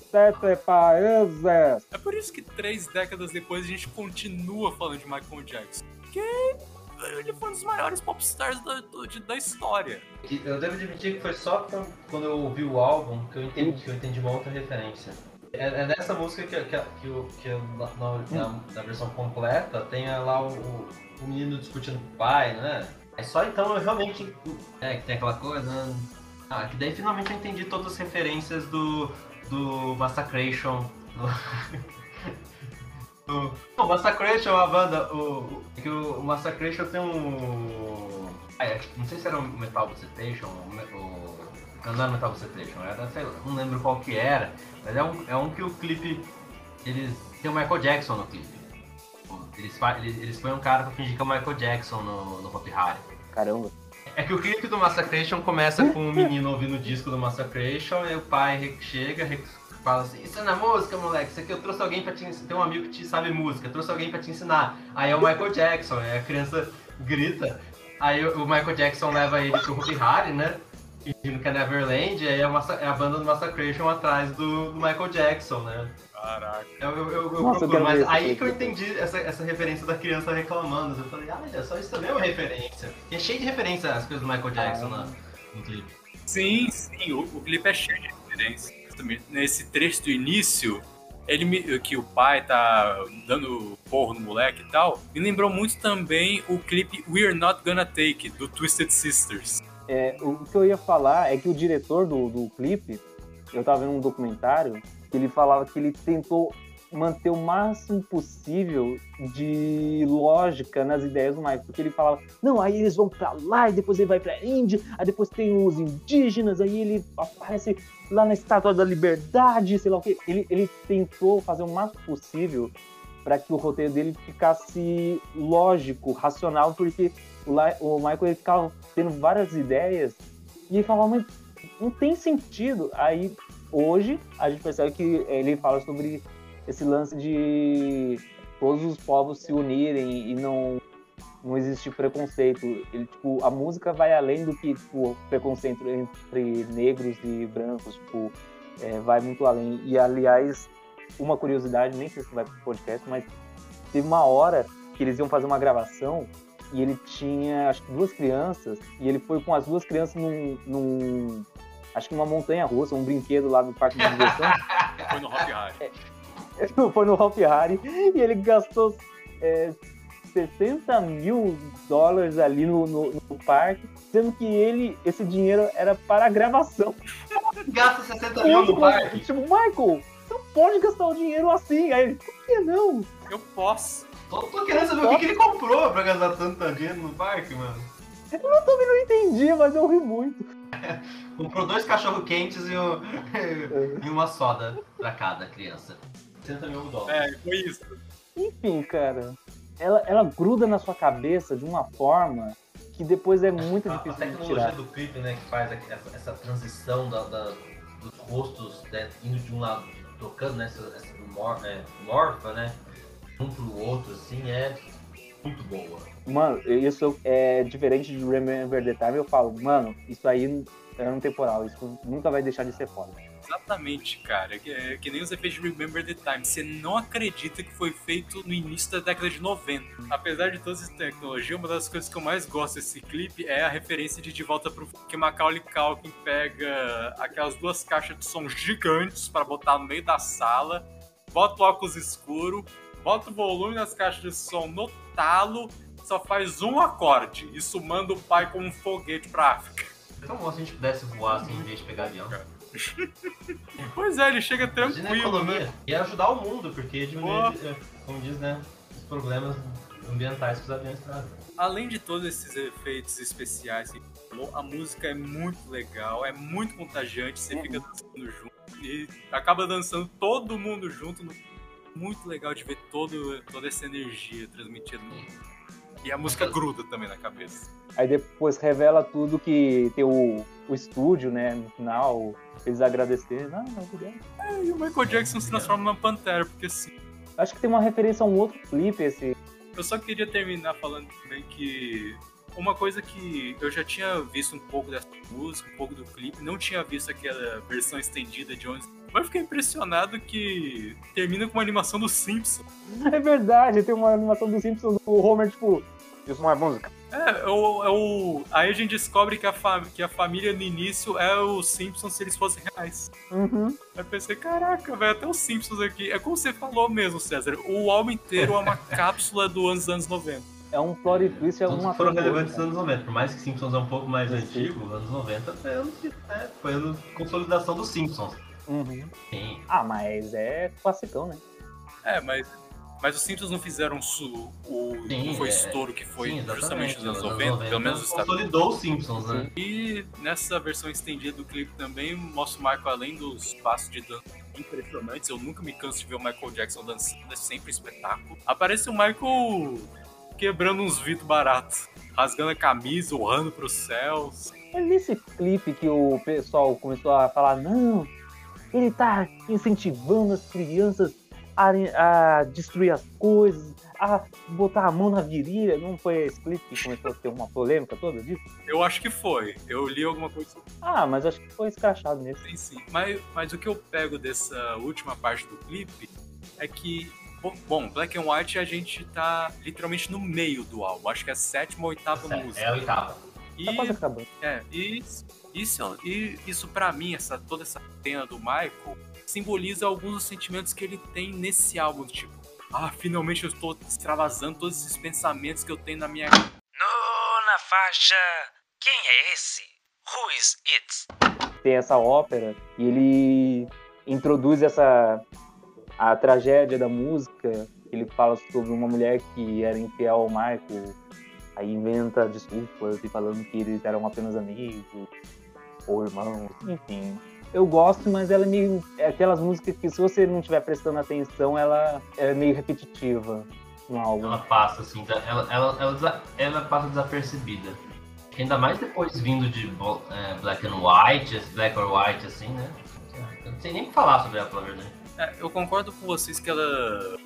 países. É por isso que três décadas depois a gente continua falando de Michael Jackson. Porque ele foi um dos maiores popstars da, da história. Eu devo admitir que foi só quando eu ouvi o álbum que eu entendi, que eu entendi uma outra referência. É, é nessa música que, que, que, que na, na, na, versão completa tem lá o, o menino discutindo com o pai, né? É só então eu realmente. É, que tem aquela coisa. Né? Ah, que daí finalmente eu entendi todas as referências do. do Massacration. Do, o Massacration, a banda. O, que o, o Massacration tem um. É, não sei se era o Metal Bucetation, o, não era Metal Bucetation, era, sei lá, não lembro qual que era, mas é um, é um que o clipe. Eles. Tem o Michael Jackson no clipe. Eles, eles, eles põem um cara pra fingir que é o Michael Jackson no, no Hop Harry. Caramba. É que o clipe do Massacration começa com um menino ouvindo o disco do Massacration, e o pai chega, fala assim, isso não é música, moleque, isso aqui eu trouxe alguém pra te ensinar, tem um amigo que te sabe música, trouxe alguém pra te ensinar. Aí é o Michael Jackson, aí a criança grita, aí o Michael Jackson leva ele pro Hopi Hari, né? Fingindo que é Neverland, e aí é, é a banda do Massacration atrás do, do Michael Jackson, né? Caraca. Eu, eu, eu, eu Nossa, procuro, mas aí que eu entendi essa, essa referência da criança reclamando. Eu falei, ah, olha só, isso também é uma referência. E é cheio de referência às coisas do Michael Jackson ah. no, no clipe. Sim, sim, o, o clipe é cheio de Nesse trecho do início, ele me, que o pai tá dando porro no moleque e tal, me lembrou muito também o clipe We're Not Gonna Take, do Twisted Sisters. É, o que eu ia falar é que o diretor do, do clipe, eu tava vendo um documentário, ele falava que ele tentou manter o máximo possível de lógica nas ideias do Michael, porque ele falava, não, aí eles vão para lá e depois ele vai para Índia, aí depois tem os indígenas, aí ele aparece lá na Estátua da Liberdade, sei lá o que. Ele, ele tentou fazer o máximo possível para que o roteiro dele ficasse lógico, racional, porque o, o Michael ele ficava tendo várias ideias e ele falava, mas não tem sentido. Aí hoje a gente percebe que ele fala sobre esse lance de todos os povos se unirem e não não existe preconceito. Ele, tipo, a música vai além do que tipo, preconceito entre negros e brancos, tipo, é, vai muito além. E aliás, uma curiosidade, nem sei se vai pro podcast, mas teve uma hora que eles iam fazer uma gravação e ele tinha acho que duas crianças e ele foi com as duas crianças num, num acho que uma montanha russa, um brinquedo lá no parque de diversão. Foi no Hop Harry. É, foi no Hop Harry e ele gastou é, 60 mil dólares ali no, no, no, parque, sendo que ele, esse dinheiro era para a gravação. Gasta 60 mil no parque? Tipo, Michael, você não pode gastar o dinheiro assim. Aí ele, por que não? Eu posso. Tô, tô querendo saber o que, que ele comprou pra gastar tanto dinheiro no parque, mano. Eu também não entendi, mas eu ri muito. Comprou dois cachorro quentes e, um, e uma soda pra cada criança. 60 mil dólares. É, foi isso. Enfim, cara. Ela, ela gruda na sua cabeça de uma forma que depois é muito a, difícil de tirar. A tecnologia do clipe, né, que faz essa, essa transição da, da, dos rostos né, indo de um lado, tocando né, essa, essa mor, é, morfa, né, um pro outro, assim, é muito boa. Mano, isso é diferente de Remember the Time. Eu falo, mano, isso aí é um temporal. Isso nunca vai deixar de ser foda. Exatamente, cara. É, é que nem os efeitos de Remember the Time. Você não acredita que foi feito no início da década de 90. Apesar de toda essa tecnologia, uma das coisas que eu mais gosto desse clipe é a referência de De Volta pro que Macaulay Culkin pega aquelas duas caixas de som gigantes para botar no meio da sala, bota o óculos escuro, bota o volume das caixas de som no talo só faz um acorde. Isso manda o pai como um foguete pra África. Então, se a gente pudesse voar assim, em vez de pegar avião. Pois é, ele chega tranquilo, né? E ajudar o mundo, porque Boa. diminui, é, como diz, né? Os problemas ambientais que os aviões trazem. Além de todos esses efeitos especiais que falou, a música é muito legal, é muito contagiante, você fica dançando junto e acaba dançando todo mundo junto. Muito legal de ver todo, toda essa energia transmitida no E a música gruda também na cabeça. Aí depois revela tudo que tem o, o estúdio, né? No final, eles agradecendo. Ah, não, obrigado. E o Michael Jackson se transforma numa pantera, porque assim. Acho que tem uma referência a um outro clipe, esse. Eu só queria terminar falando também que uma coisa que eu já tinha visto um pouco dessa música, um pouco do clipe, não tinha visto aquela versão estendida de 11. Mas eu fiquei impressionado que termina com uma animação do Simpsons. É verdade, tem uma animação dos Simpsons, o Homer, tipo, isso não é música. É, é o, é o- aí a gente descobre que a, que a família no início é os Simpsons se eles fossem reais. Uhum. Aí eu pensei, caraca, velho, até os Simpsons aqui. É como você falou mesmo, César. O álbum inteiro é uma cápsula dos anos 90. É um plot twist, é Todos uma foram relevantes nos anos 90. Por mais que Simpsons é um pouco mais Sim. antigo, anos 90 foi é, ano de consolidação dos Simpsons. Uhum. Sim. Ah, mas é classicão, né? É, mas, mas os Simpsons não fizeram su, o Sim, não foi é. estouro que foi Sim, justamente nos anos Nos 90, pelo menos nos Estados Unidos. Consolidou os Simpsons, né? E nessa versão estendida do clipe também mostra o Michael além dos passos de dança impressionantes. Eu nunca me canso de ver o Michael Jackson dançando, é sempre um espetáculo. Aparece o Michael quebrando uns vidros baratos, rasgando a camisa, urrando pros céus. É nesse clipe que o pessoal começou a falar, não, ele tá incentivando as crianças a, a destruir as coisas, a botar a mão na virilha. Não foi esse clipe que começou a ter uma polêmica toda disso? Eu acho que foi. Eu li alguma coisa sobre Ah, mas acho que foi escrachado nesse. Sim, sim. Mas, mas o que eu pego dessa última parte do clipe é que, bom, Black and White a gente tá literalmente no meio do álbum. Acho que é a sétima ou oitava música. É a oitava. E, Tá quase acabando. é, e isso, e isso para mim, essa, toda essa cena do Michael, simboliza alguns dos sentimentos que ele tem nesse álbum. Tipo, ah, finalmente eu estou extravasando todos esses pensamentos que eu tenho na minha Nona faixa. Quem é esse? Who is it? Tem essa ópera e ele introduz essa a tragédia da música. Ele fala sobre uma mulher que era infiel ao Michael, aí inventa desculpas e falando que eles eram apenas amigos ou irmãos, enfim. Eu gosto, mas ela é meio. É aquelas músicas que se você não estiver prestando atenção, ela é meio repetitiva no álbum. Ela passa, assim, ela, ela, ela, ela passa desapercebida. Ainda mais depois vindo de é, Black and White, Black or White, assim, né? Eu não sei nem o que falar sobre ela, pela verdade. É, eu concordo com vocês que ela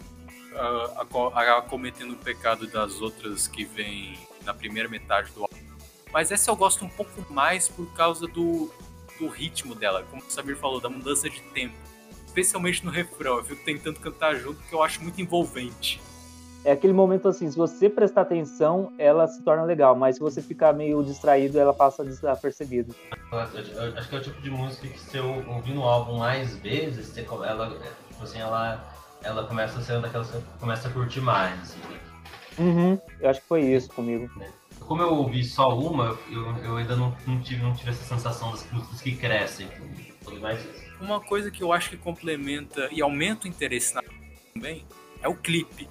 acaba cometendo o pecado das outras que vêm na primeira metade do álbum. Mas essa eu gosto um pouco mais por causa do, do ritmo dela, como o Samir falou, da mudança de tempo. Especialmente no refrão, eu fico tentando cantar junto porque eu acho muito envolvente. É aquele momento assim, se você prestar atenção, ela se torna legal, mas se você ficar meio distraído, ela passa desapercebida. Acho que é o tipo de música que se eu ouvir no álbum mais vezes, você ela, é, tipo assim, ela, ela começa a ser daquelas que você começa a curtir mais, assim. Uhum, eu acho que foi isso comigo. Como eu ouvi só uma, eu, eu ainda não, não, tive, não tive essa sensação das músicas que crescem. Mais isso. Uma coisa que eu acho que complementa e aumenta o interesse na também é o clipe.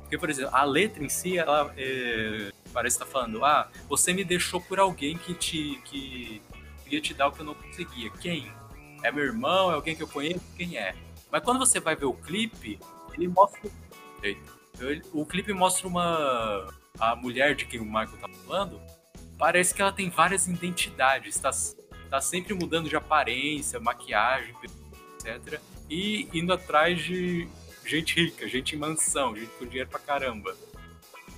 Porque, por exemplo, a letra em si, ela é, parece estar falando, ah, você me deixou por alguém que te que ia te dar o que eu não conseguia. Quem? É meu irmão? É alguém que eu conheço? Quem é? Mas quando você vai ver o clipe, ele mostra. Eita. O clipe mostra uma. A mulher de quem o Michael tá falando. Parece que ela tem várias identidades. Tá, tá sempre mudando de aparência, maquiagem, etc. E indo atrás de gente rica, gente em mansão, gente com dinheiro pra caramba.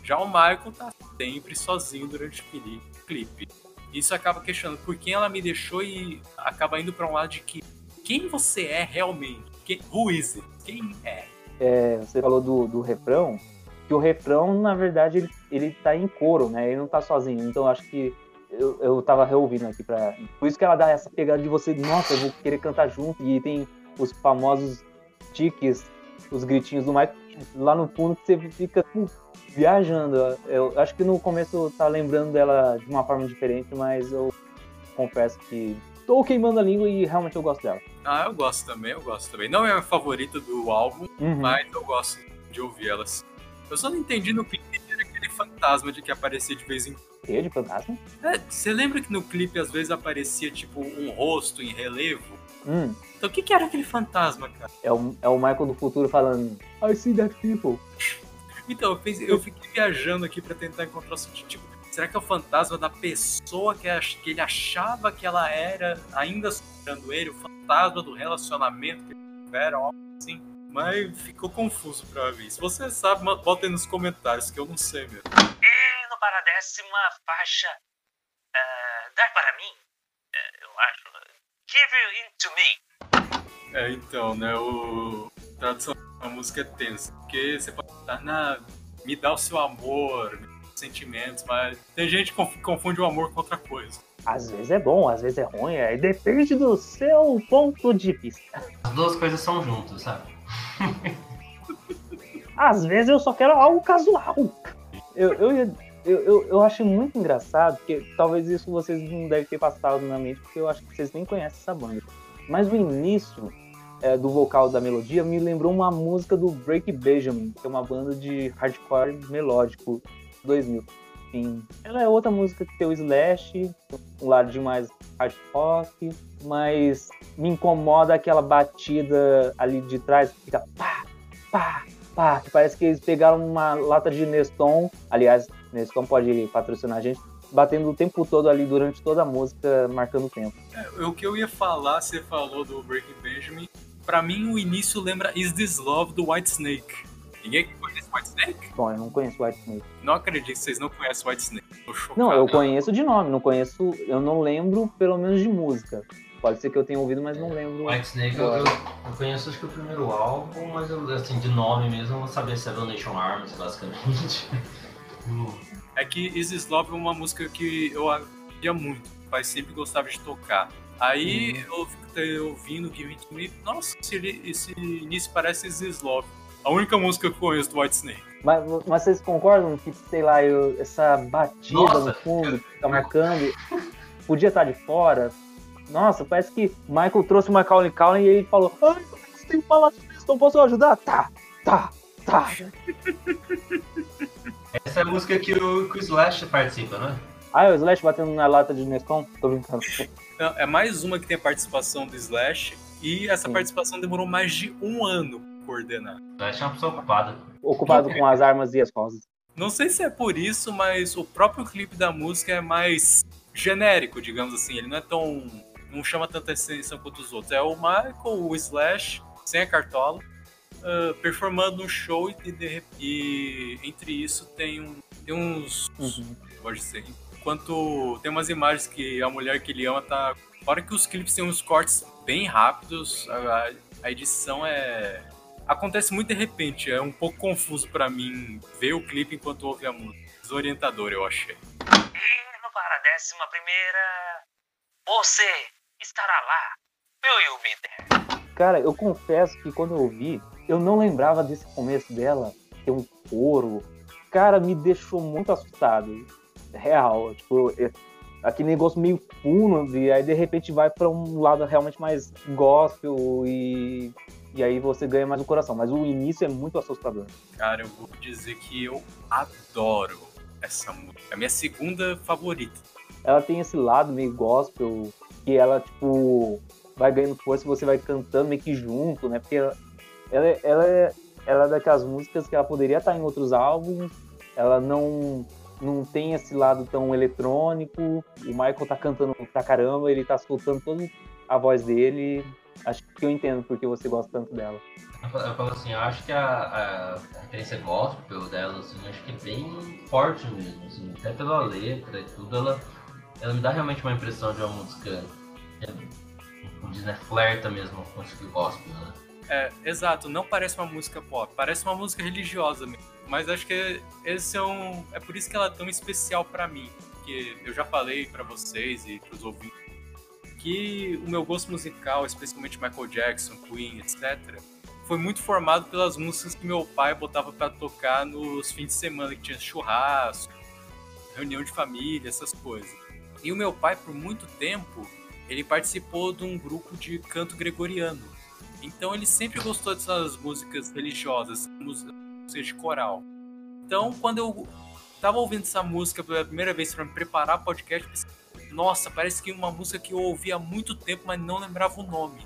Já o Michael tá sempre sozinho durante o cli- clipe. Isso acaba questionando por quem ela me deixou e acaba indo pra um lado de que quem você é realmente? Quem, who is it? Quem é? É, você falou do, do refrão, que o refrão, na verdade, ele, ele tá em coro, né? Ele não tá sozinho. Então acho que eu, eu tava reouvindo aqui pra. Por isso que ela dá essa pegada de você, nossa, eu vou querer cantar junto. E tem os famosos tiques, os gritinhos do Michael. lá no fundo que você fica viajando. Eu acho que no começo eu tá lembrando dela de uma forma diferente, mas eu confesso que tô queimando a língua e realmente eu gosto dela. Ah, eu gosto também, eu gosto também. Não é a favorita do álbum, Uhum. mas eu gosto de ouvir elas. Eu só não entendi no clipe era aquele fantasma de que aparecia de vez em quando. Cheia de fantasma? É, você lembra que no clipe às vezes aparecia tipo um rosto em relevo? Hum, Então o que, que era aquele fantasma, cara? é, o, é o Michael do futuro falando I see that people. Então, eu, fiz- eu fiquei viajando aqui pra tentar encontrar o sentido. Tipo, será que é o fantasma da pessoa que, que ele achava que ela era, ainda superando ele? O fantasma do relacionamento que eles tiveram, algo assim? Mas ficou confuso pra mim. Se você sabe, bota aí nos comentários, que eu não sei mesmo. Indo para a décima faixa. ah, dar para mim? Eh, eu acho. Give you into me. É, então, né, o... a tradução da música é tensa. Porque você pode estar na... Me dá o seu amor, me dá os sentimentos, mas tem gente que conf- confunde o amor com outra coisa. Às vezes é bom, às vezes é ruim, aí depende do seu ponto de vista. As duas coisas são juntas, sabe? Às vezes eu só quero algo casual. Eu, eu, eu, eu, eu acho muito engraçado, porque talvez isso vocês não devem ter passado na mente, porque eu acho que vocês nem conhecem essa banda. Mas o início é, do vocal da melodia me lembrou uma música do Break Benjamin, que é uma banda de hardcore melódico 2000. Enfim, ela é outra música que tem o Slash, um lado de mais hard rock, mas me incomoda aquela batida ali de trás, que fica pá, pá, pá, que parece que eles pegaram uma lata de Neston, aliás, Neston pode patrocinar a gente, batendo o tempo todo ali durante toda a música, marcando o tempo. É, O que eu ia falar, você falou do Breaking Benjamin. Pra mim, o início lembra Is This Love do White Snake. Ninguém conhece White Snake? Bom, eu não conheço White Snake. Não acredito que vocês não conhecem White Snake. Não, eu conheço de nome, não conheço, eu não lembro pelo menos de música. Pode ser que eu tenha ouvido, mas não lembro. White Snake eu, eu, eu conheço acho que o primeiro álbum, mas eu, assim, de nome mesmo, eu não sabia se o Nation Arms, basicamente. É que Is This Love é uma música que eu ouvia muito. O pai sempre gostava de tocar. Aí eu fiquei ouvindo Give It To Me. Nossa, esse, esse início parece Is This Love. A única música que eu conheço do White Snake. Mas, mas vocês concordam que, sei lá, eu- essa batida Nossa, no fundo que tá marcando podia estar de fora? Nossa, parece que o Michael trouxe o Macaulay Culkin e ele falou: Ai, você tem que falar disso, não posso ajudar? Tá, tá, tá. Essa é a música que o, que o Slash participa, né? Ah, o Slash batendo na lata de Neston? Tô brincando. Não, é mais uma que tem a participação do Slash. E essa Sim. participação demorou mais de um ano coordenar. O Slash é uma pessoa ocupada. Ocupado com as armas e as rosas. Não sei se é por isso, mas o próprio clipe da música é mais genérico, digamos assim. Ele não é tão. não chama tanta atenção quanto os outros. É o Michael, o Slash, sem a cartola, ah, performando um show e, de e entre isso tem, um, tem uns. Uhum. Pode ser. Enquanto tem umas imagens que a mulher que ele ama tá. Fora que os clipes têm uns cortes bem rápidos, a, a edição é. Acontece muito de repente, é um pouco confuso pra mim ver o clipe enquanto ouve a música. Desorientador, eu achei. Indo para a décima primeira. Você estará lá. Be there? Cara, eu confesso que quando eu ouvi, eu não lembrava desse começo dela, ter um coro. Cara, me deixou muito assustado. Real, tipo, eu- aquele negócio meio funo, e aí de repente vai pra um lado realmente mais gospel e, e aí você ganha mais o coração. Mas o início é muito assustador. Cara, eu vou dizer que eu adoro essa música. É a minha segunda favorita. Ela tem esse lado meio gospel, que ela, tipo, vai ganhando força e você vai cantando meio que junto, né? Porque ela, ela, é- ela, é, ela é daquelas músicas que ela poderia estar em outros álbuns, ela não, não tem esse lado tão eletrônico. O Michael tá cantando pra caramba, ele tá soltando toda a voz dele. Acho que eu entendo porque você gosta tanto dela. Eu falo- assim, eu acho que a, a, a referência gospel dela, assim, acho que é bem forte mesmo, assim, até pela letra e tudo, ela, ela me dá realmente uma impressão de uma música, é, como diz, né, flerta mesmo com o música gospel, né? É, exato, não parece uma música pop, parece uma música religiosa mesmo. Mas acho que esse é um. É por isso que ela é tão especial pra mim. Porque eu já falei pra vocês e pros ouvintes que o meu gosto musical, especialmente Michael Jackson, Queen, etc., foi muito formado pelas músicas que meu pai botava para tocar nos fins de semana, que tinha churrasco, reunião de família, essas coisas. E o meu pai, por muito tempo, ele participou de um grupo de canto gregoriano. Então ele sempre gostou dessas músicas religiosas, músicas de coral. Então, quando eu tava ouvindo essa música pela primeira vez para me preparar o podcast, pensei, nossa, parece que uma música que eu ouvi há muito tempo, mas não lembrava o nome.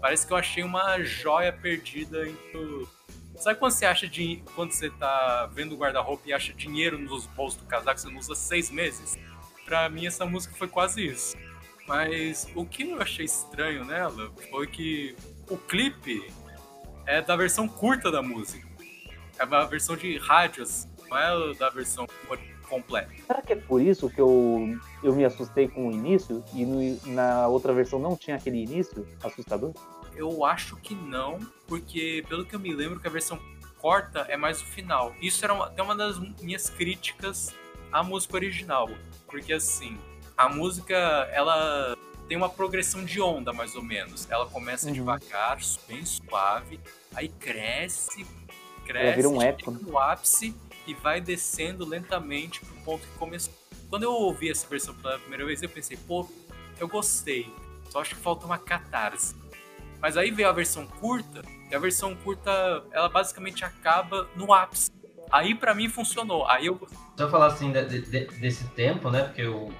Parece que eu achei uma joia perdida Sabe quando você acha de quando você tá vendo o guarda-roupa e acha dinheiro nos bolsos do casaco, você não usa seis meses? Pra mim essa música foi quase isso. Mas o que eu achei estranho nela foi que o clipe é da versão curta da música. É uma versão de rádios, não é da versão completa. Será que é por isso que eu, eu me assustei com o início e no, na outra versão não tinha aquele início assustador? Eu acho que não, porque pelo que eu me lembro que a versão corta é mais o final. Isso era uma, até uma das minhas críticas à música original, porque assim, a música ela tem uma progressão de onda mais ou menos. Ela começa uhum. devagar, bem suave, aí cresce, cresce, é, vira um eco, no né? ápice e vai descendo lentamente pro ponto que começou. Quando eu ouvi essa versão pela primeira vez, eu pensei, pô, eu gostei. Só acho que falta uma catarse. Mas aí veio a versão curta, e a versão curta, ela basicamente acaba no ápice. Aí para mim funcionou. Aí eu. Se eu falar assim de, de, desse tempo, né? Porque eu,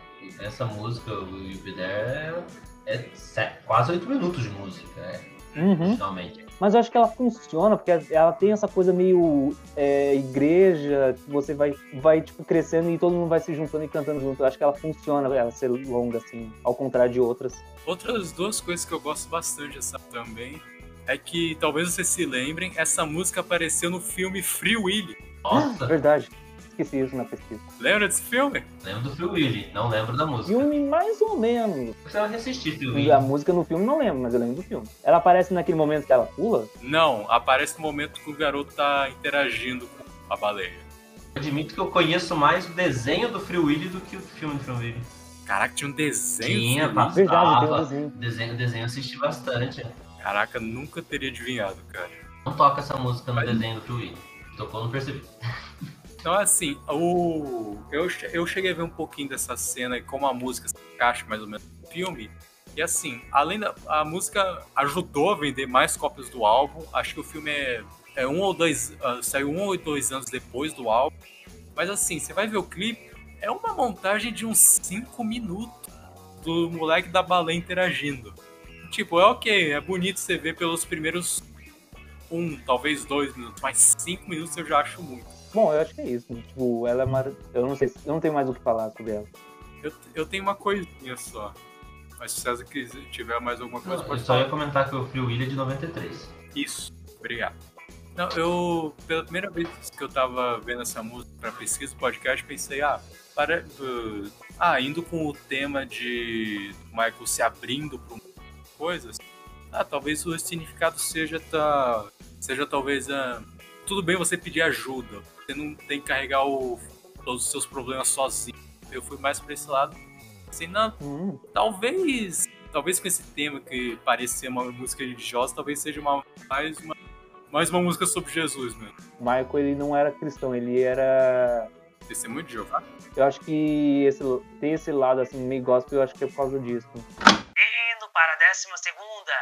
essa música, o You Be There, é, é quase oito minutos de música, é, uhum. Mas eu acho que ela funciona, porque ela tem essa coisa meio é, igreja, que você vai, vai tipo, crescendo e todo mundo vai se juntando e cantando junto. Eu acho que ela funciona, ela ser longa, assim, ao contrário de outras. Outras duas coisas que eu gosto bastante dessa também é que talvez vocês se lembrem, essa música apareceu no filme Free Willy. Nossa! Verdade esqueci isso na pesquisa. Lembra desse filme? Lembro do Phil Willy, não lembro da música. Filme mais ou menos. Você vai reassistir Phil Willy. A música no filme não lembro, mas eu lembro do filme. Ela aparece naquele momento que ela pula? Não, aparece no momento que o garoto tá interagindo com a baleia. Eu admito que eu conheço mais o desenho do Free Willy do que o filme do Free Willy. Caraca, tinha um desenho? Tinha, passava. Verdade, tem um desenho. Desenho, desenho assisti bastante. Caraca, nunca teria adivinhado, cara. Não toca essa música no Mas... desenho do Free Willy. Tocou, não percebi. Então, assim, o... eu, eu cheguei a ver um pouquinho dessa cena e como a música se encaixa mais ou menos no filme. E assim, além da a música ajudou a vender mais cópias do álbum, acho que o filme é, é um ou dois. Uh, saiu um ou dois anos depois do álbum. Mas assim, você vai ver o clipe, é uma montagem de uns cinco minutos do moleque da baleia interagindo. Tipo, é ok, é bonito você ver pelos primeiros um, talvez dois minutos, mas cinco minutos eu já acho muito. Bom, eu acho que é isso. Tipo, ela é mar... Eu não sei, eu não tenho mais o que falar sobre ela. Eu, eu tenho uma coisinha só. Mas se o César quiser, tiver mais alguma coisa, não, pode eu só ia comentar que o Free Willy é de 93. Isso, obrigado. Não, eu, pela primeira vez que eu tava vendo essa música pra pesquisa do podcast, pensei, ah, para, uh, ah, indo com o tema de Michael se abrindo para coisas, ah, talvez o significado seja, tá, seja talvez, uh, tudo bem você pedir ajuda, você não tem que carregar o, todos os seus problemas sozinho. Eu fui mais para esse lado. Assim, não, hum. talvez, talvez com esse tema que parece ser uma música religiosa, talvez seja uma, mais uma mais uma música sobre Jesus mesmo. Michael, ele não era cristão, ele era testemunho de Jeová? Eu acho que esse, ter esse lado assim meio gospel, eu acho que é por causa disso. Indo para a décima segunda.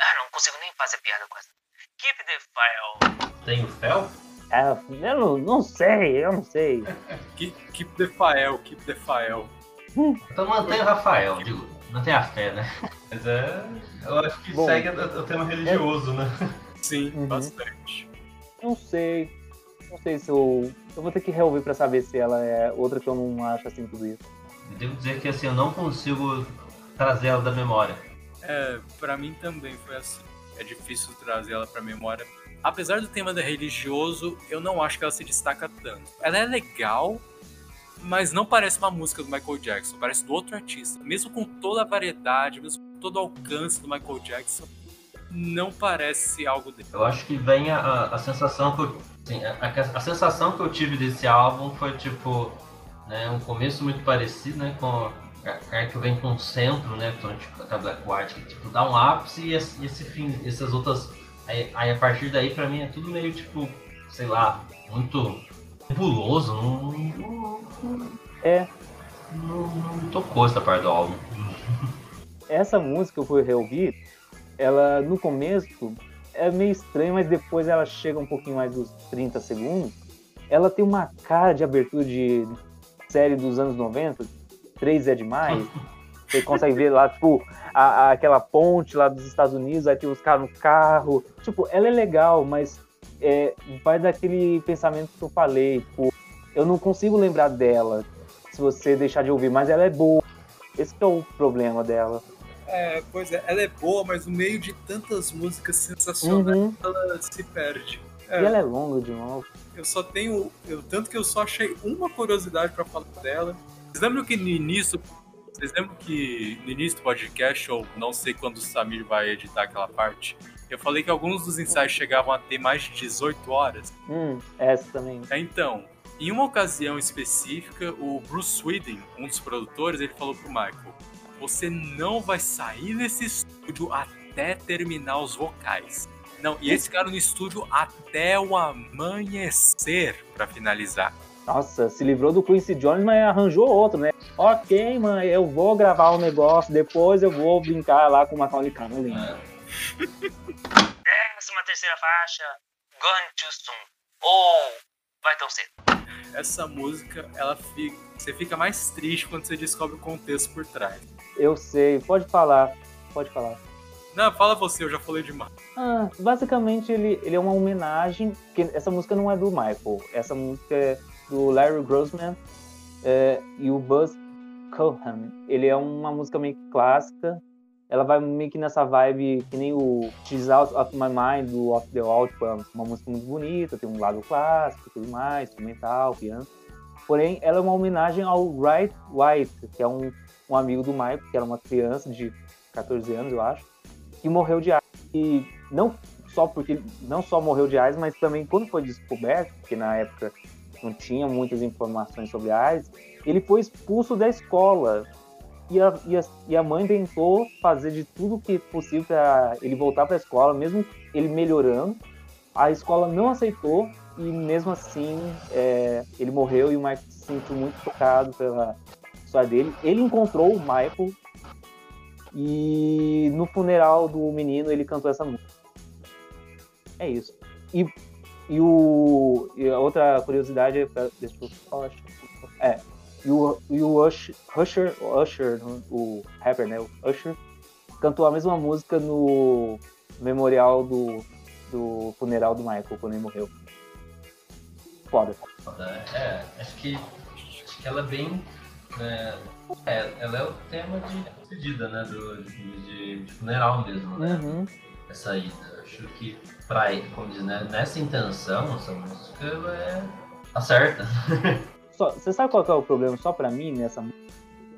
Ah, não consigo nem fazer piada com essa. Keep the file. Tem o fel? É, eu não, não sei, eu não sei. keep, keep the file, keep the file. Então mantém o Rafael, digo, mantém a fé, né? Mas é. Eu acho que Bom, segue o tema religioso, é... né? Sim, uhum. bastante. Não sei. Não sei se eu. Eu vou ter que reouvir pra saber se ela é outra que eu não acho assim tudo isso. Eu devo dizer que assim, eu não consigo trazer ela da memória. É, pra mim também foi assim. É difícil trazer ela pra memória apesar do tema da religioso, eu não acho que ela se destaca tanto. Ela é legal, mas não parece uma música do Michael Jackson, parece do outro artista. Mesmo com toda a variedade, mesmo com todo o alcance do Michael Jackson, não parece algo dele. Eu acho que vem a, a sensação que eu, assim, a, a, sensação que eu tive desse álbum foi tipo, né, um começo muito parecido, né, com a que vem com o centro, né, tipo, a Black White, que tipo dá um ápice e esse, esse fim, essas outras Aí, aí a partir daí, pra mim, é tudo meio tipo, sei lá, muito nebuloso. Não, não, não, É, não, não tocou essa parte do álbum. essa música eu fui reouvir, ela no começo é meio estranha, mas depois ela chega um pouquinho mais dos 30 segundos. Ela tem uma cara de abertura de série dos anos 90, 3 é demais. Você consegue ver lá, tipo, a, a- aquela ponte lá dos Estados Unidos, aí tem os caras no carro. Tipo, ela é legal, mas é, vai daquele pensamento que eu falei, tipo, eu não consigo lembrar dela se você deixar de ouvir, mas ela é boa. Esse é o problema dela. É, pois é, ela é boa, mas no meio de tantas músicas sensacionais, Uhum. ela se perde. E ela é longa de novo. Eu só tenho. Eu, tanto que eu só achei uma curiosidade pra falar dela. Vocês lembram que no início. Vocês lembram que no início do podcast, ou não sei quando o Samir vai editar aquela parte, eu falei que alguns dos ensaios chegavam a ter mais de 18 horas? Hum, essa também. É, Então, em uma ocasião específica, o Bruce Sweden, um dos produtores, ele falou pro Michael: Você não vai sair desse estúdio até terminar os vocais. Não, e esse cara no estúdio até o amanhecer pra finalizar. Nossa, se livrou do Quincy Jones, mas arranjou outro, né? Ok, mãe, eu vou gravar o negócio, depois eu vou brincar lá com o Macaulay Culkin. Décima terceira faixa, Gone Too Soon. Ou vai tão cedo. Essa música, ela fica, você fica mais triste quando você descobre o contexto por trás. Eu sei, pode falar, pode falar. Não, fala você, eu já falei demais. Ah, basicamente ele, ele é uma homenagem, porque essa música não é do Michael, essa música é do Larry Grossman é, e o Buzz Cohan. Ele é uma música meio que clássica, ela vai meio que nessa vibe que nem o She's Out of My Mind do Off the Wall, tipo, é uma música muito bonita, tem um lado clássico tudo mais, instrumental, piano. Porém, ela é uma homenagem ao Wright White, que é um, um amigo do Michael, que era uma criança de 14 anos, eu acho, que morreu de AIDS. E não só porque não só morreu de AIDS, mas também quando foi descoberto, porque na época não tinha muitas informações sobre AIDS, ele foi expulso da escola. E a, e a, e a mãe tentou fazer de tudo que possível para ele voltar para a escola, mesmo ele melhorando. A escola não aceitou e mesmo assim é, ele morreu e o Michael se sentiu muito tocado pela história dele. Ele encontrou o Michael e no funeral do menino ele cantou essa música. É isso. E, e, o, e a outra curiosidade é. Deixa eu. É. E o, e o Usher, Usher, Usher, o rapper, né? O Usher, cantou a mesma música no memorial do, do funeral do Michael, quando ele morreu. Foda. É, acho que, acho que ela é bem. né, é, ela é o tema de despedida, né? Do, de, de funeral mesmo, né? Uhum. Essa ida. Acho que, pra, como diz, né, nessa intenção, essa música é. acerta. Só, você sabe qual que é o problema só pra mim nessa música?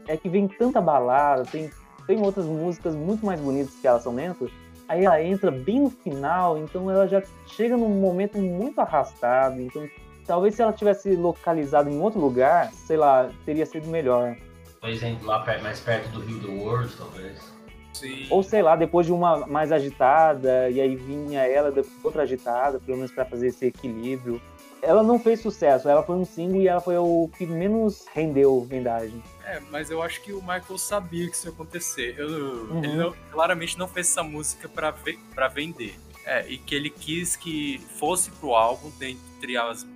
É que vem tanta balada, tem, tem outras músicas muito mais bonitas que elas são lentas, aí ela entra bem no final, então ela já chega num momento muito arrastado, então talvez se ela tivesse localizado em outro lugar, sei lá, teria sido melhor. Por exemplo, lá mais perto do Rio do World, talvez. Sim. Ou sei lá, depois de uma mais agitada, e aí vinha ela depois outra agitada, pelo menos pra fazer esse equilíbrio. Ela não fez sucesso, ela foi um single e ela foi o que menos rendeu vendagem. É, mas eu acho que o Michael sabia que isso ia acontecer. Eu- Uhum. Ele não- claramente não fez essa música ve pra vender. É, e que ele quis que fosse pro álbum, dentre as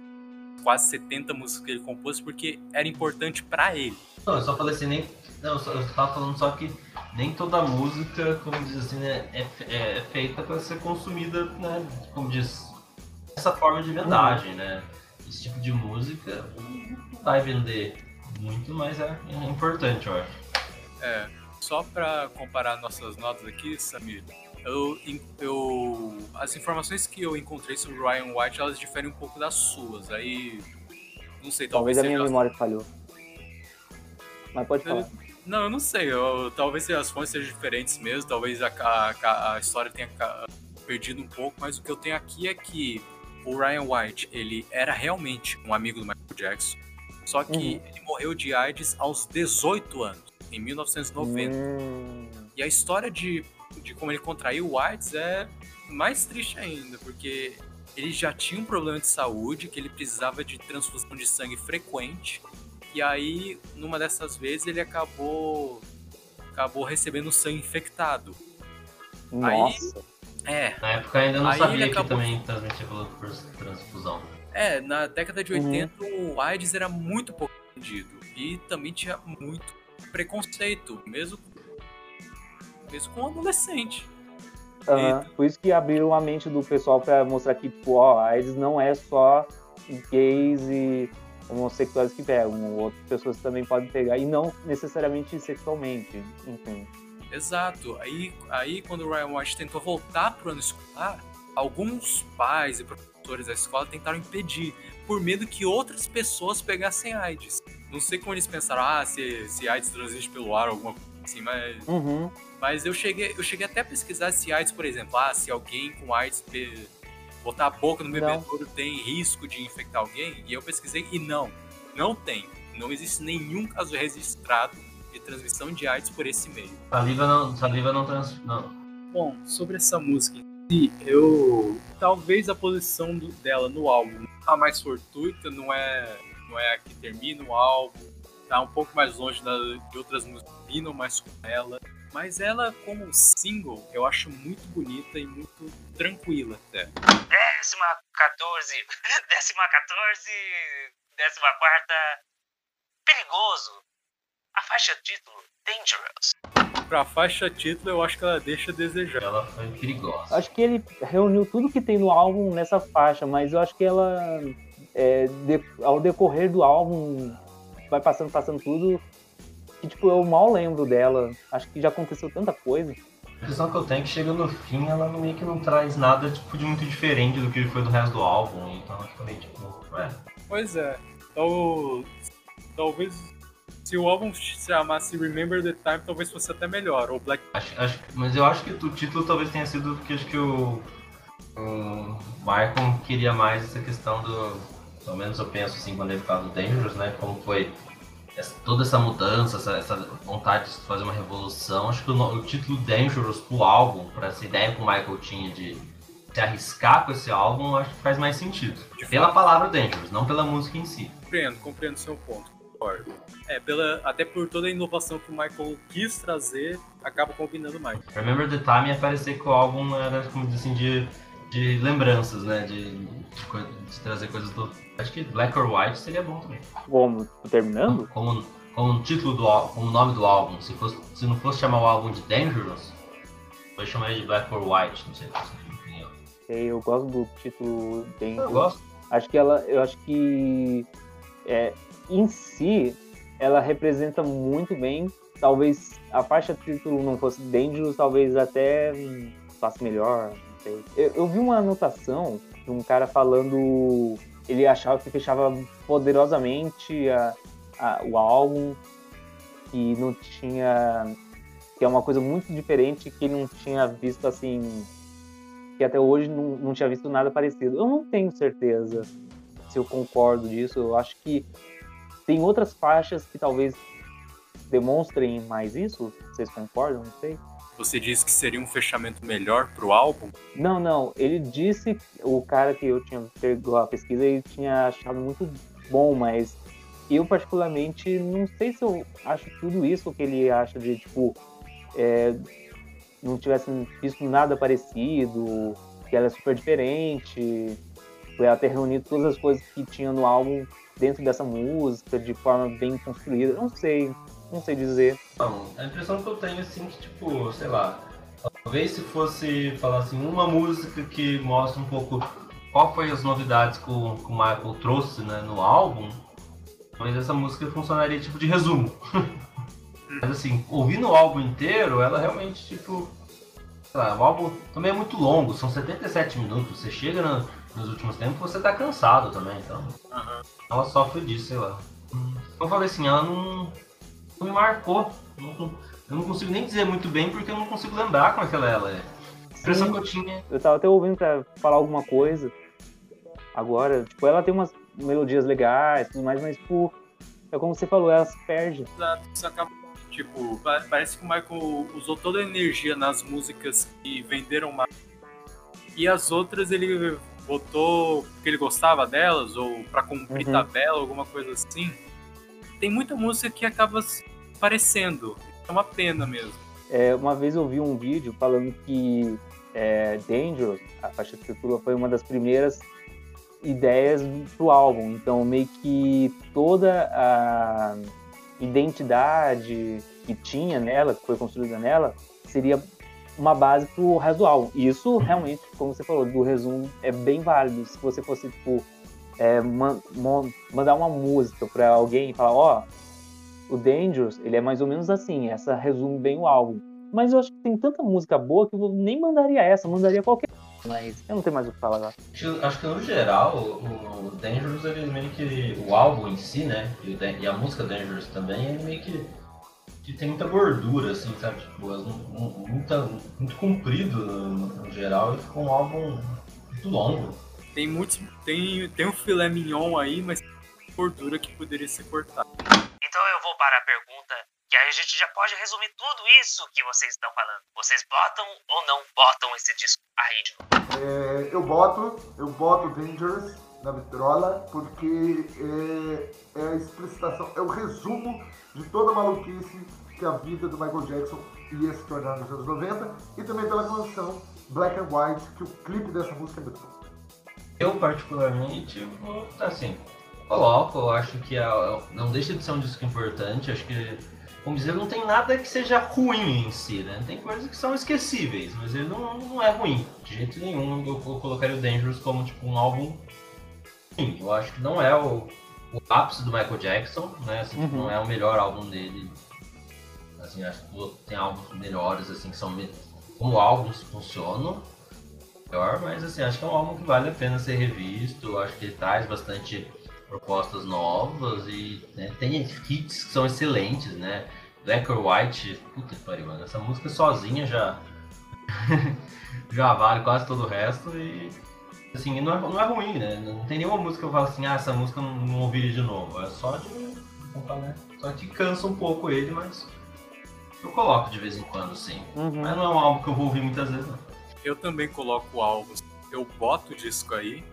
quase 70 músicas que ele compôs, porque era importante pra ele. Não, eu só falei assim, nem. Não, eu, só, eu tava falando só que nem toda música, como diz assim, né, é, fe- é feita pra ser consumida, né? Como diz, essa forma de vendagem, né? Esse tipo de música não vai vender muito, mas é, é importante, eu acho. É, só pra comparar nossas notas aqui, Samir, eu, eu, as informações que eu encontrei sobre o Ryan White, elas diferem um pouco das suas. Aí, não sei, talvez, Talvez a minha memória falhou. Mas pode falar. Não, eu não sei. Eu, talvez as fontes sejam diferentes mesmo. Talvez a, a- a história tenha perdido um pouco. Mas o que eu tenho aqui é que o Ryan White, ele era realmente um amigo do Michael Jackson. Só que Uhum. ele morreu de AIDS aos 18 anos, em 1990. Hum, E a história de, de como ele contraiu o AIDS é mais triste ainda, porque ele já tinha um problema de saúde, que ele precisava de transfusão de sangue frequente. E aí, numa dessas vezes, ele acabou acabou recebendo sangue infectado. Nossa. Aí, é. Na época ainda não Aí sabia ele que acabou- também transmitia pela por transfusão. É, na década de Uhum. 80 o AIDS era muito pouco entendido. E também tinha muito preconceito, mesmo, mesmo com adolescente. Aham. Por isso que abriu a mente do pessoal pra mostrar que, tipo, ó, a AIDS não é só gays e homossexuais que pegam, outras pessoas também podem pegar, e não necessariamente sexualmente, enfim. Exato. Aí, aí quando o Ryan White tentou voltar pro ano escolar, alguns pais e professores da escola tentaram impedir, por medo que outras pessoas pegassem AIDS. Não sei como eles pensaram, ah, se, se AIDS transmite pelo ar, alguma coisa assim, mas, Uhum. mas eu, cheguei, eu cheguei até a pesquisar se AIDS, por exemplo, ah, se alguém com AIDS botar a boca no bebedouro tem risco de infectar alguém, e eu pesquisei e não, não tem. Não existe nenhum caso registrado de transmissão de AIDS por esse meio. Saliva não, saliva não trans. Não. Bom, sobre essa música em si, eu. Talvez a posição do- dela no álbum tá mais fortuita, não é, não é a que termina o álbum, tá um pouco mais longe da- de outras músicas que combinam mais com ela. Mas ela, como single, eu acho muito bonita e muito tranquila até. Décima 14. Décima 14. Décima quarta. Perigoso. A faixa título Dangerous. Pra faixa título, eu acho que ela deixa a desejar. Ela foi perigosa. Acho que ele reuniu tudo que tem no álbum nessa faixa, mas eu acho que ela, é, de- ao decorrer do álbum, vai passando, passando tudo, que tipo, eu mal lembro dela. Acho que já aconteceu tanta coisa. A impressão que eu tenho é que chega no fim, ela meio que não traz nada tipo, de muito diferente do que foi do resto do álbum. Então eu fico meio tipo, é. Pois é. Tal- talvez se o álbum se chamasse Remember the Time, talvez fosse até melhor. Ou Black Acho, acho- mas eu acho que o título talvez tenha sido porque acho que o, o Michael queria mais essa questão do. Pelo menos eu penso assim quando ele fala do Dangerous, né? Como foi essa- toda essa mudança, essa, essa vontade de fazer uma revolução. Acho que o, o título Dangerous pro álbum, para essa ideia que o Michael tinha de se arriscar com esse álbum, acho que faz mais sentido. Pela palavra Dangerous, não pela música em si. compreendo, compreendo seu ponto. Concordo. É, pela, até por toda a inovação que o Michael quis trazer, acaba combinando mais. Remember the Time ia parecer que o álbum era, como assim, de, de lembranças, né? De, de, trazer coisas do. Acho que Black or White seria bom também. Como, terminando? Como, como título do álbum, como nome do álbum. Se, fosse, se não fosse chamar o álbum de Dangerous, eu chamaria de Black or White, não sei. Eu, Sei, Eu gosto do título bem. eu gosto. Acho que ela, eu acho que é, em si ela representa muito bem. Talvez a faixa título não fosse Dangerous, talvez até hum, faça melhor. Sei. Eu, eu vi uma anotação de um cara falando, ele achava que fechava poderosamente a, a- o álbum e não tinha que é uma coisa muito diferente que não tinha visto assim que até hoje não, não tinha visto nada parecido. Eu não tenho certeza se eu concordo disso. Eu acho que tem outras faixas que talvez demonstrem mais isso. Vocês concordam? Não sei. Você disse que seria um fechamento melhor pro álbum? Não, não. Ele disse, o cara que eu tinha pegou a pesquisa, ele tinha achado muito bom, mas eu particularmente não sei se eu acho tudo isso que ele acha de tipo é, não tivesse visto nada parecido, que ela é super diferente, por ela ter reunido todas as coisas que tinha no álbum dentro dessa música de forma bem construída. Não sei, não sei dizer. Não, a impressão que eu tenho assim que, tipo, sei lá, talvez se fosse falar assim, uma música que mostra um pouco qual foi as novidades que o, que o Michael trouxe né, no álbum, talvez essa música funcionaria tipo de resumo. Mas assim, ouvindo o álbum inteiro, ela realmente, tipo. Sei lá, o álbum também é muito longo, são 77 minutos. Você chega no- nos últimos tempos você tá cansado também, então. Ela sofre disso, sei lá. Como eu falei assim, ela não me marcou. Eu não consigo nem dizer muito bem porque eu não consigo lembrar como é que ela ela é. A impressão Sim. que eu tinha. Eu tava até ouvindo pra falar alguma coisa agora. Tipo, ela tem umas melodias legais e tudo mais, mas, tipo, é como você falou, ela se perde. Exato, isso acaba- Tipo, pa- parece que o Michael usou toda a energia nas músicas que venderam mais E as outras ele botou porque ele gostava delas, ou pra cumprir Uhum. tabela, alguma coisa assim. Tem muita música que acaba parecendo. É uma pena mesmo. É, uma vez eu vi um vídeo falando que é, Dangerous, a faixa de título, foi uma das primeiras ideias pro álbum. Então, meio que toda a identidade que tinha nela, que foi construída nela, seria uma base pro resto do álbum. E isso realmente, como você falou, do resumo é bem válido. Se você fosse, tipo, é, man- mon- mandar uma música pra alguém e falar, ó, o Dangerous, ele é mais ou menos assim, essa resume bem o álbum. Mas eu acho que tem tanta música boa que eu nem mandaria essa, mandaria qualquer. Mas eu não tenho mais o que falar agora. Acho, acho que no geral, o, o Dangerous, ele meio que. O álbum em si, né? E, e a música Dangerous também, ele meio que. que tem muita gordura, assim, sabe? Tipo, as- mu- muita, muito comprido no, no geral e ficou um álbum muito longo. Tem muitos. Tem, tem um filé mignon aí, mas tem gordura que poderia ser cortada. Então eu vou para a pergunta, que aí a gente já pode resumir tudo isso que vocês estão falando. Vocês botam ou não botam esse disco aí de novo? É, eu boto, eu boto Dangerous na vitrola porque é, é a explicitação, é o resumo de toda a maluquice que a vida do Michael Jackson ia se tornar nos anos 90 e também pela canção Black and White, que o clipe dessa música é muito bom. Eu, particularmente, vou- assim, coloco, eu acho que é- não deixa de ser um disco importante, acho que, vamos dizer, não tem nada que seja ruim em si, né? Tem coisas que são esquecíveis, mas ele não, não é ruim, de jeito nenhum. Eu, eu colocaria o Dangerous como, tipo, um álbum ruim. Eu acho que não é o, o ápice do Michael Jackson, né? Assim, tipo, Uhum. não é o melhor álbum dele. Assim, acho que tem álbuns melhores, assim, que são como álbuns funcionam melhor, mas assim, acho que é um álbum que vale a pena ser revisto. Acho que ele traz bastante propostas novas e né, tem hits que são excelentes, né? Black or White, puta que pariu, mano. Essa música sozinha já. já vale quase todo o resto e. Assim, não é, não é ruim, né? Não tem nenhuma música que eu falo assim, ah, essa música eu não, não ouviria de novo. É só de. né? Só que cansa um pouco ele, mas. Eu coloco de vez em quando, sim. Uhum. Mas não é um álbum que eu vou ouvir muitas vezes, não. Eu também coloco álbuns. Eu boto o disco aí,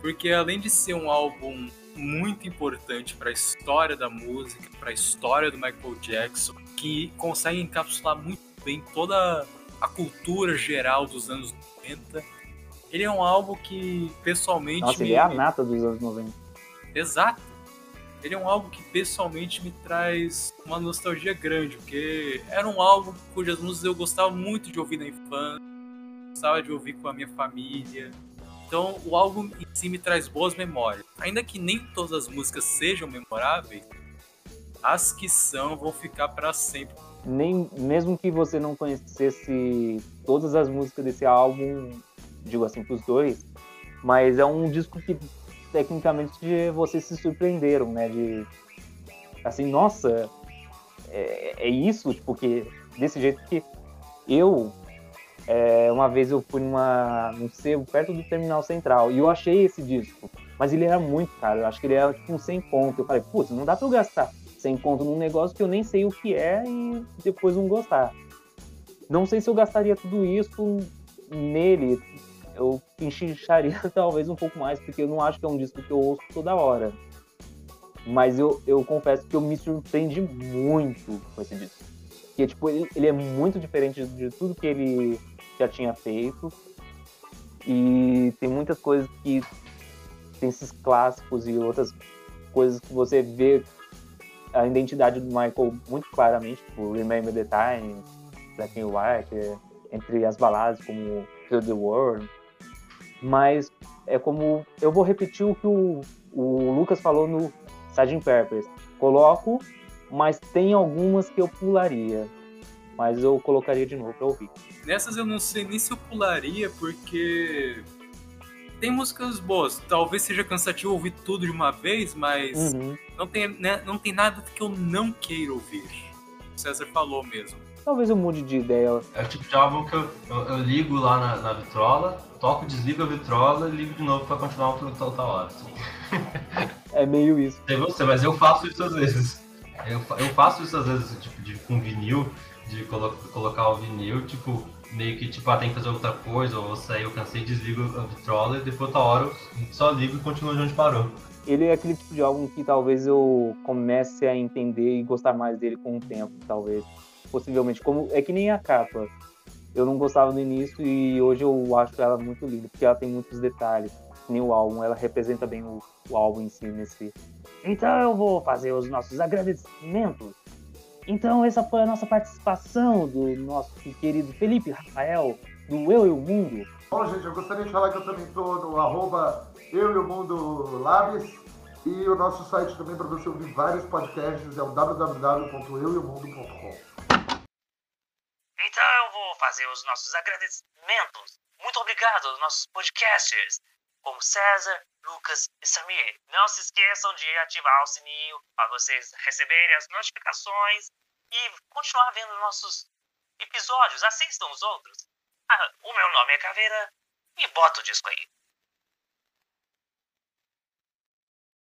porque além de ser um álbum muito importante para a história da música, para a história do Michael Jackson, que consegue encapsular muito bem toda a cultura geral dos anos 90. Ele é um álbum que pessoalmente Nossa, me ele é a nata dos anos 90. Exato. Ele é um álbum que pessoalmente me traz uma nostalgia grande, porque era um álbum cujas músicas eu gostava muito de ouvir na infância, gostava de ouvir com a minha família. Então o álbum em si me traz boas memórias. Ainda que nem todas as músicas sejam memoráveis, as que são vão ficar para sempre. Nem, mesmo que você não conhecesse todas as músicas desse álbum, digo assim, pros dois, mas é um disco que tecnicamente vocês se surpreenderam, né? De assim, nossa, é, é isso, tipo, que desse jeito que eu é, uma vez eu fui numa, num sebo perto do Terminal Central e eu achei esse disco, mas ele era muito caro, eu acho que ele era tipo um 100 conto. Eu falei, putz, não dá pra eu gastar 100 conto num negócio que eu nem sei o que é e depois não gostar. Não sei se eu gastaria tudo isso nele, eu enxincharia talvez um pouco mais, porque eu não acho que é um disco que eu ouço toda hora. Mas eu, eu confesso que eu me surpreendi muito com esse disco. Porque, tipo, ele, ele é muito diferente de tudo que ele já tinha feito. E tem muitas coisas que tem esses clássicos e outras coisas que você vê a identidade do Michael muito claramente, tipo Remember the Time, Black and White, entre as baladas como Feel the World. Mas é como. Eu vou repetir o que o, o Lucas falou no Sgt. Peppers. Coloco, mas tem algumas que eu pularia. Mas eu colocaria de novo pra ouvir. Nessas eu não sei nem se eu pularia, porque tem músicas boas. Talvez seja cansativo ouvir tudo de uma vez, mas Uhum. não, tem, né, não tem nada que eu não queira ouvir. O César falou mesmo. Talvez eu mude de ideia. É o tipo de álbum que eu, eu, eu ligo lá na, na vitrola, toco, desligo a vitrola e ligo de novo pra continuar por toda hora. Assim. É meio isso. Sei você, mas eu faço isso às vezes. Eu, eu faço isso às vezes, tipo, de, com vinil, de colo- colocar o vinil, tipo, meio que tipo, ah, tem que fazer outra coisa, ou sair, eu cansei, desligo o controller, depois outra hora eu só ligo e continuo de onde parou. Ele é aquele tipo de álbum que talvez eu comece a entender e gostar mais dele com o tempo, talvez. Possivelmente. Como, é que nem a capa. Eu não gostava no início e hoje eu acho ela muito linda, porque ela tem muitos detalhes. Nem o álbum, ela representa bem o, o álbum em si nesse. Então eu vou fazer os nossos agradecimentos. Então essa foi a nossa participação do nosso querido Felipe Rafael, do Eu e o Mundo. Bom, gente, eu gostaria de falar que eu também estou no arroba Eu e o Mundo Labs e o nosso site também para você ouvir vários podcasts é o www.eueomundo.com. Então eu vou fazer os nossos agradecimentos. Muito obrigado aos nossos podcasters, como César, Lucas e Samir. Não se esqueçam de ativar o sininho para vocês receberem as notificações e continuar vendo nossos episódios. Assistam os outros. Ah, o meu nome é Caveira e bota o disco aí.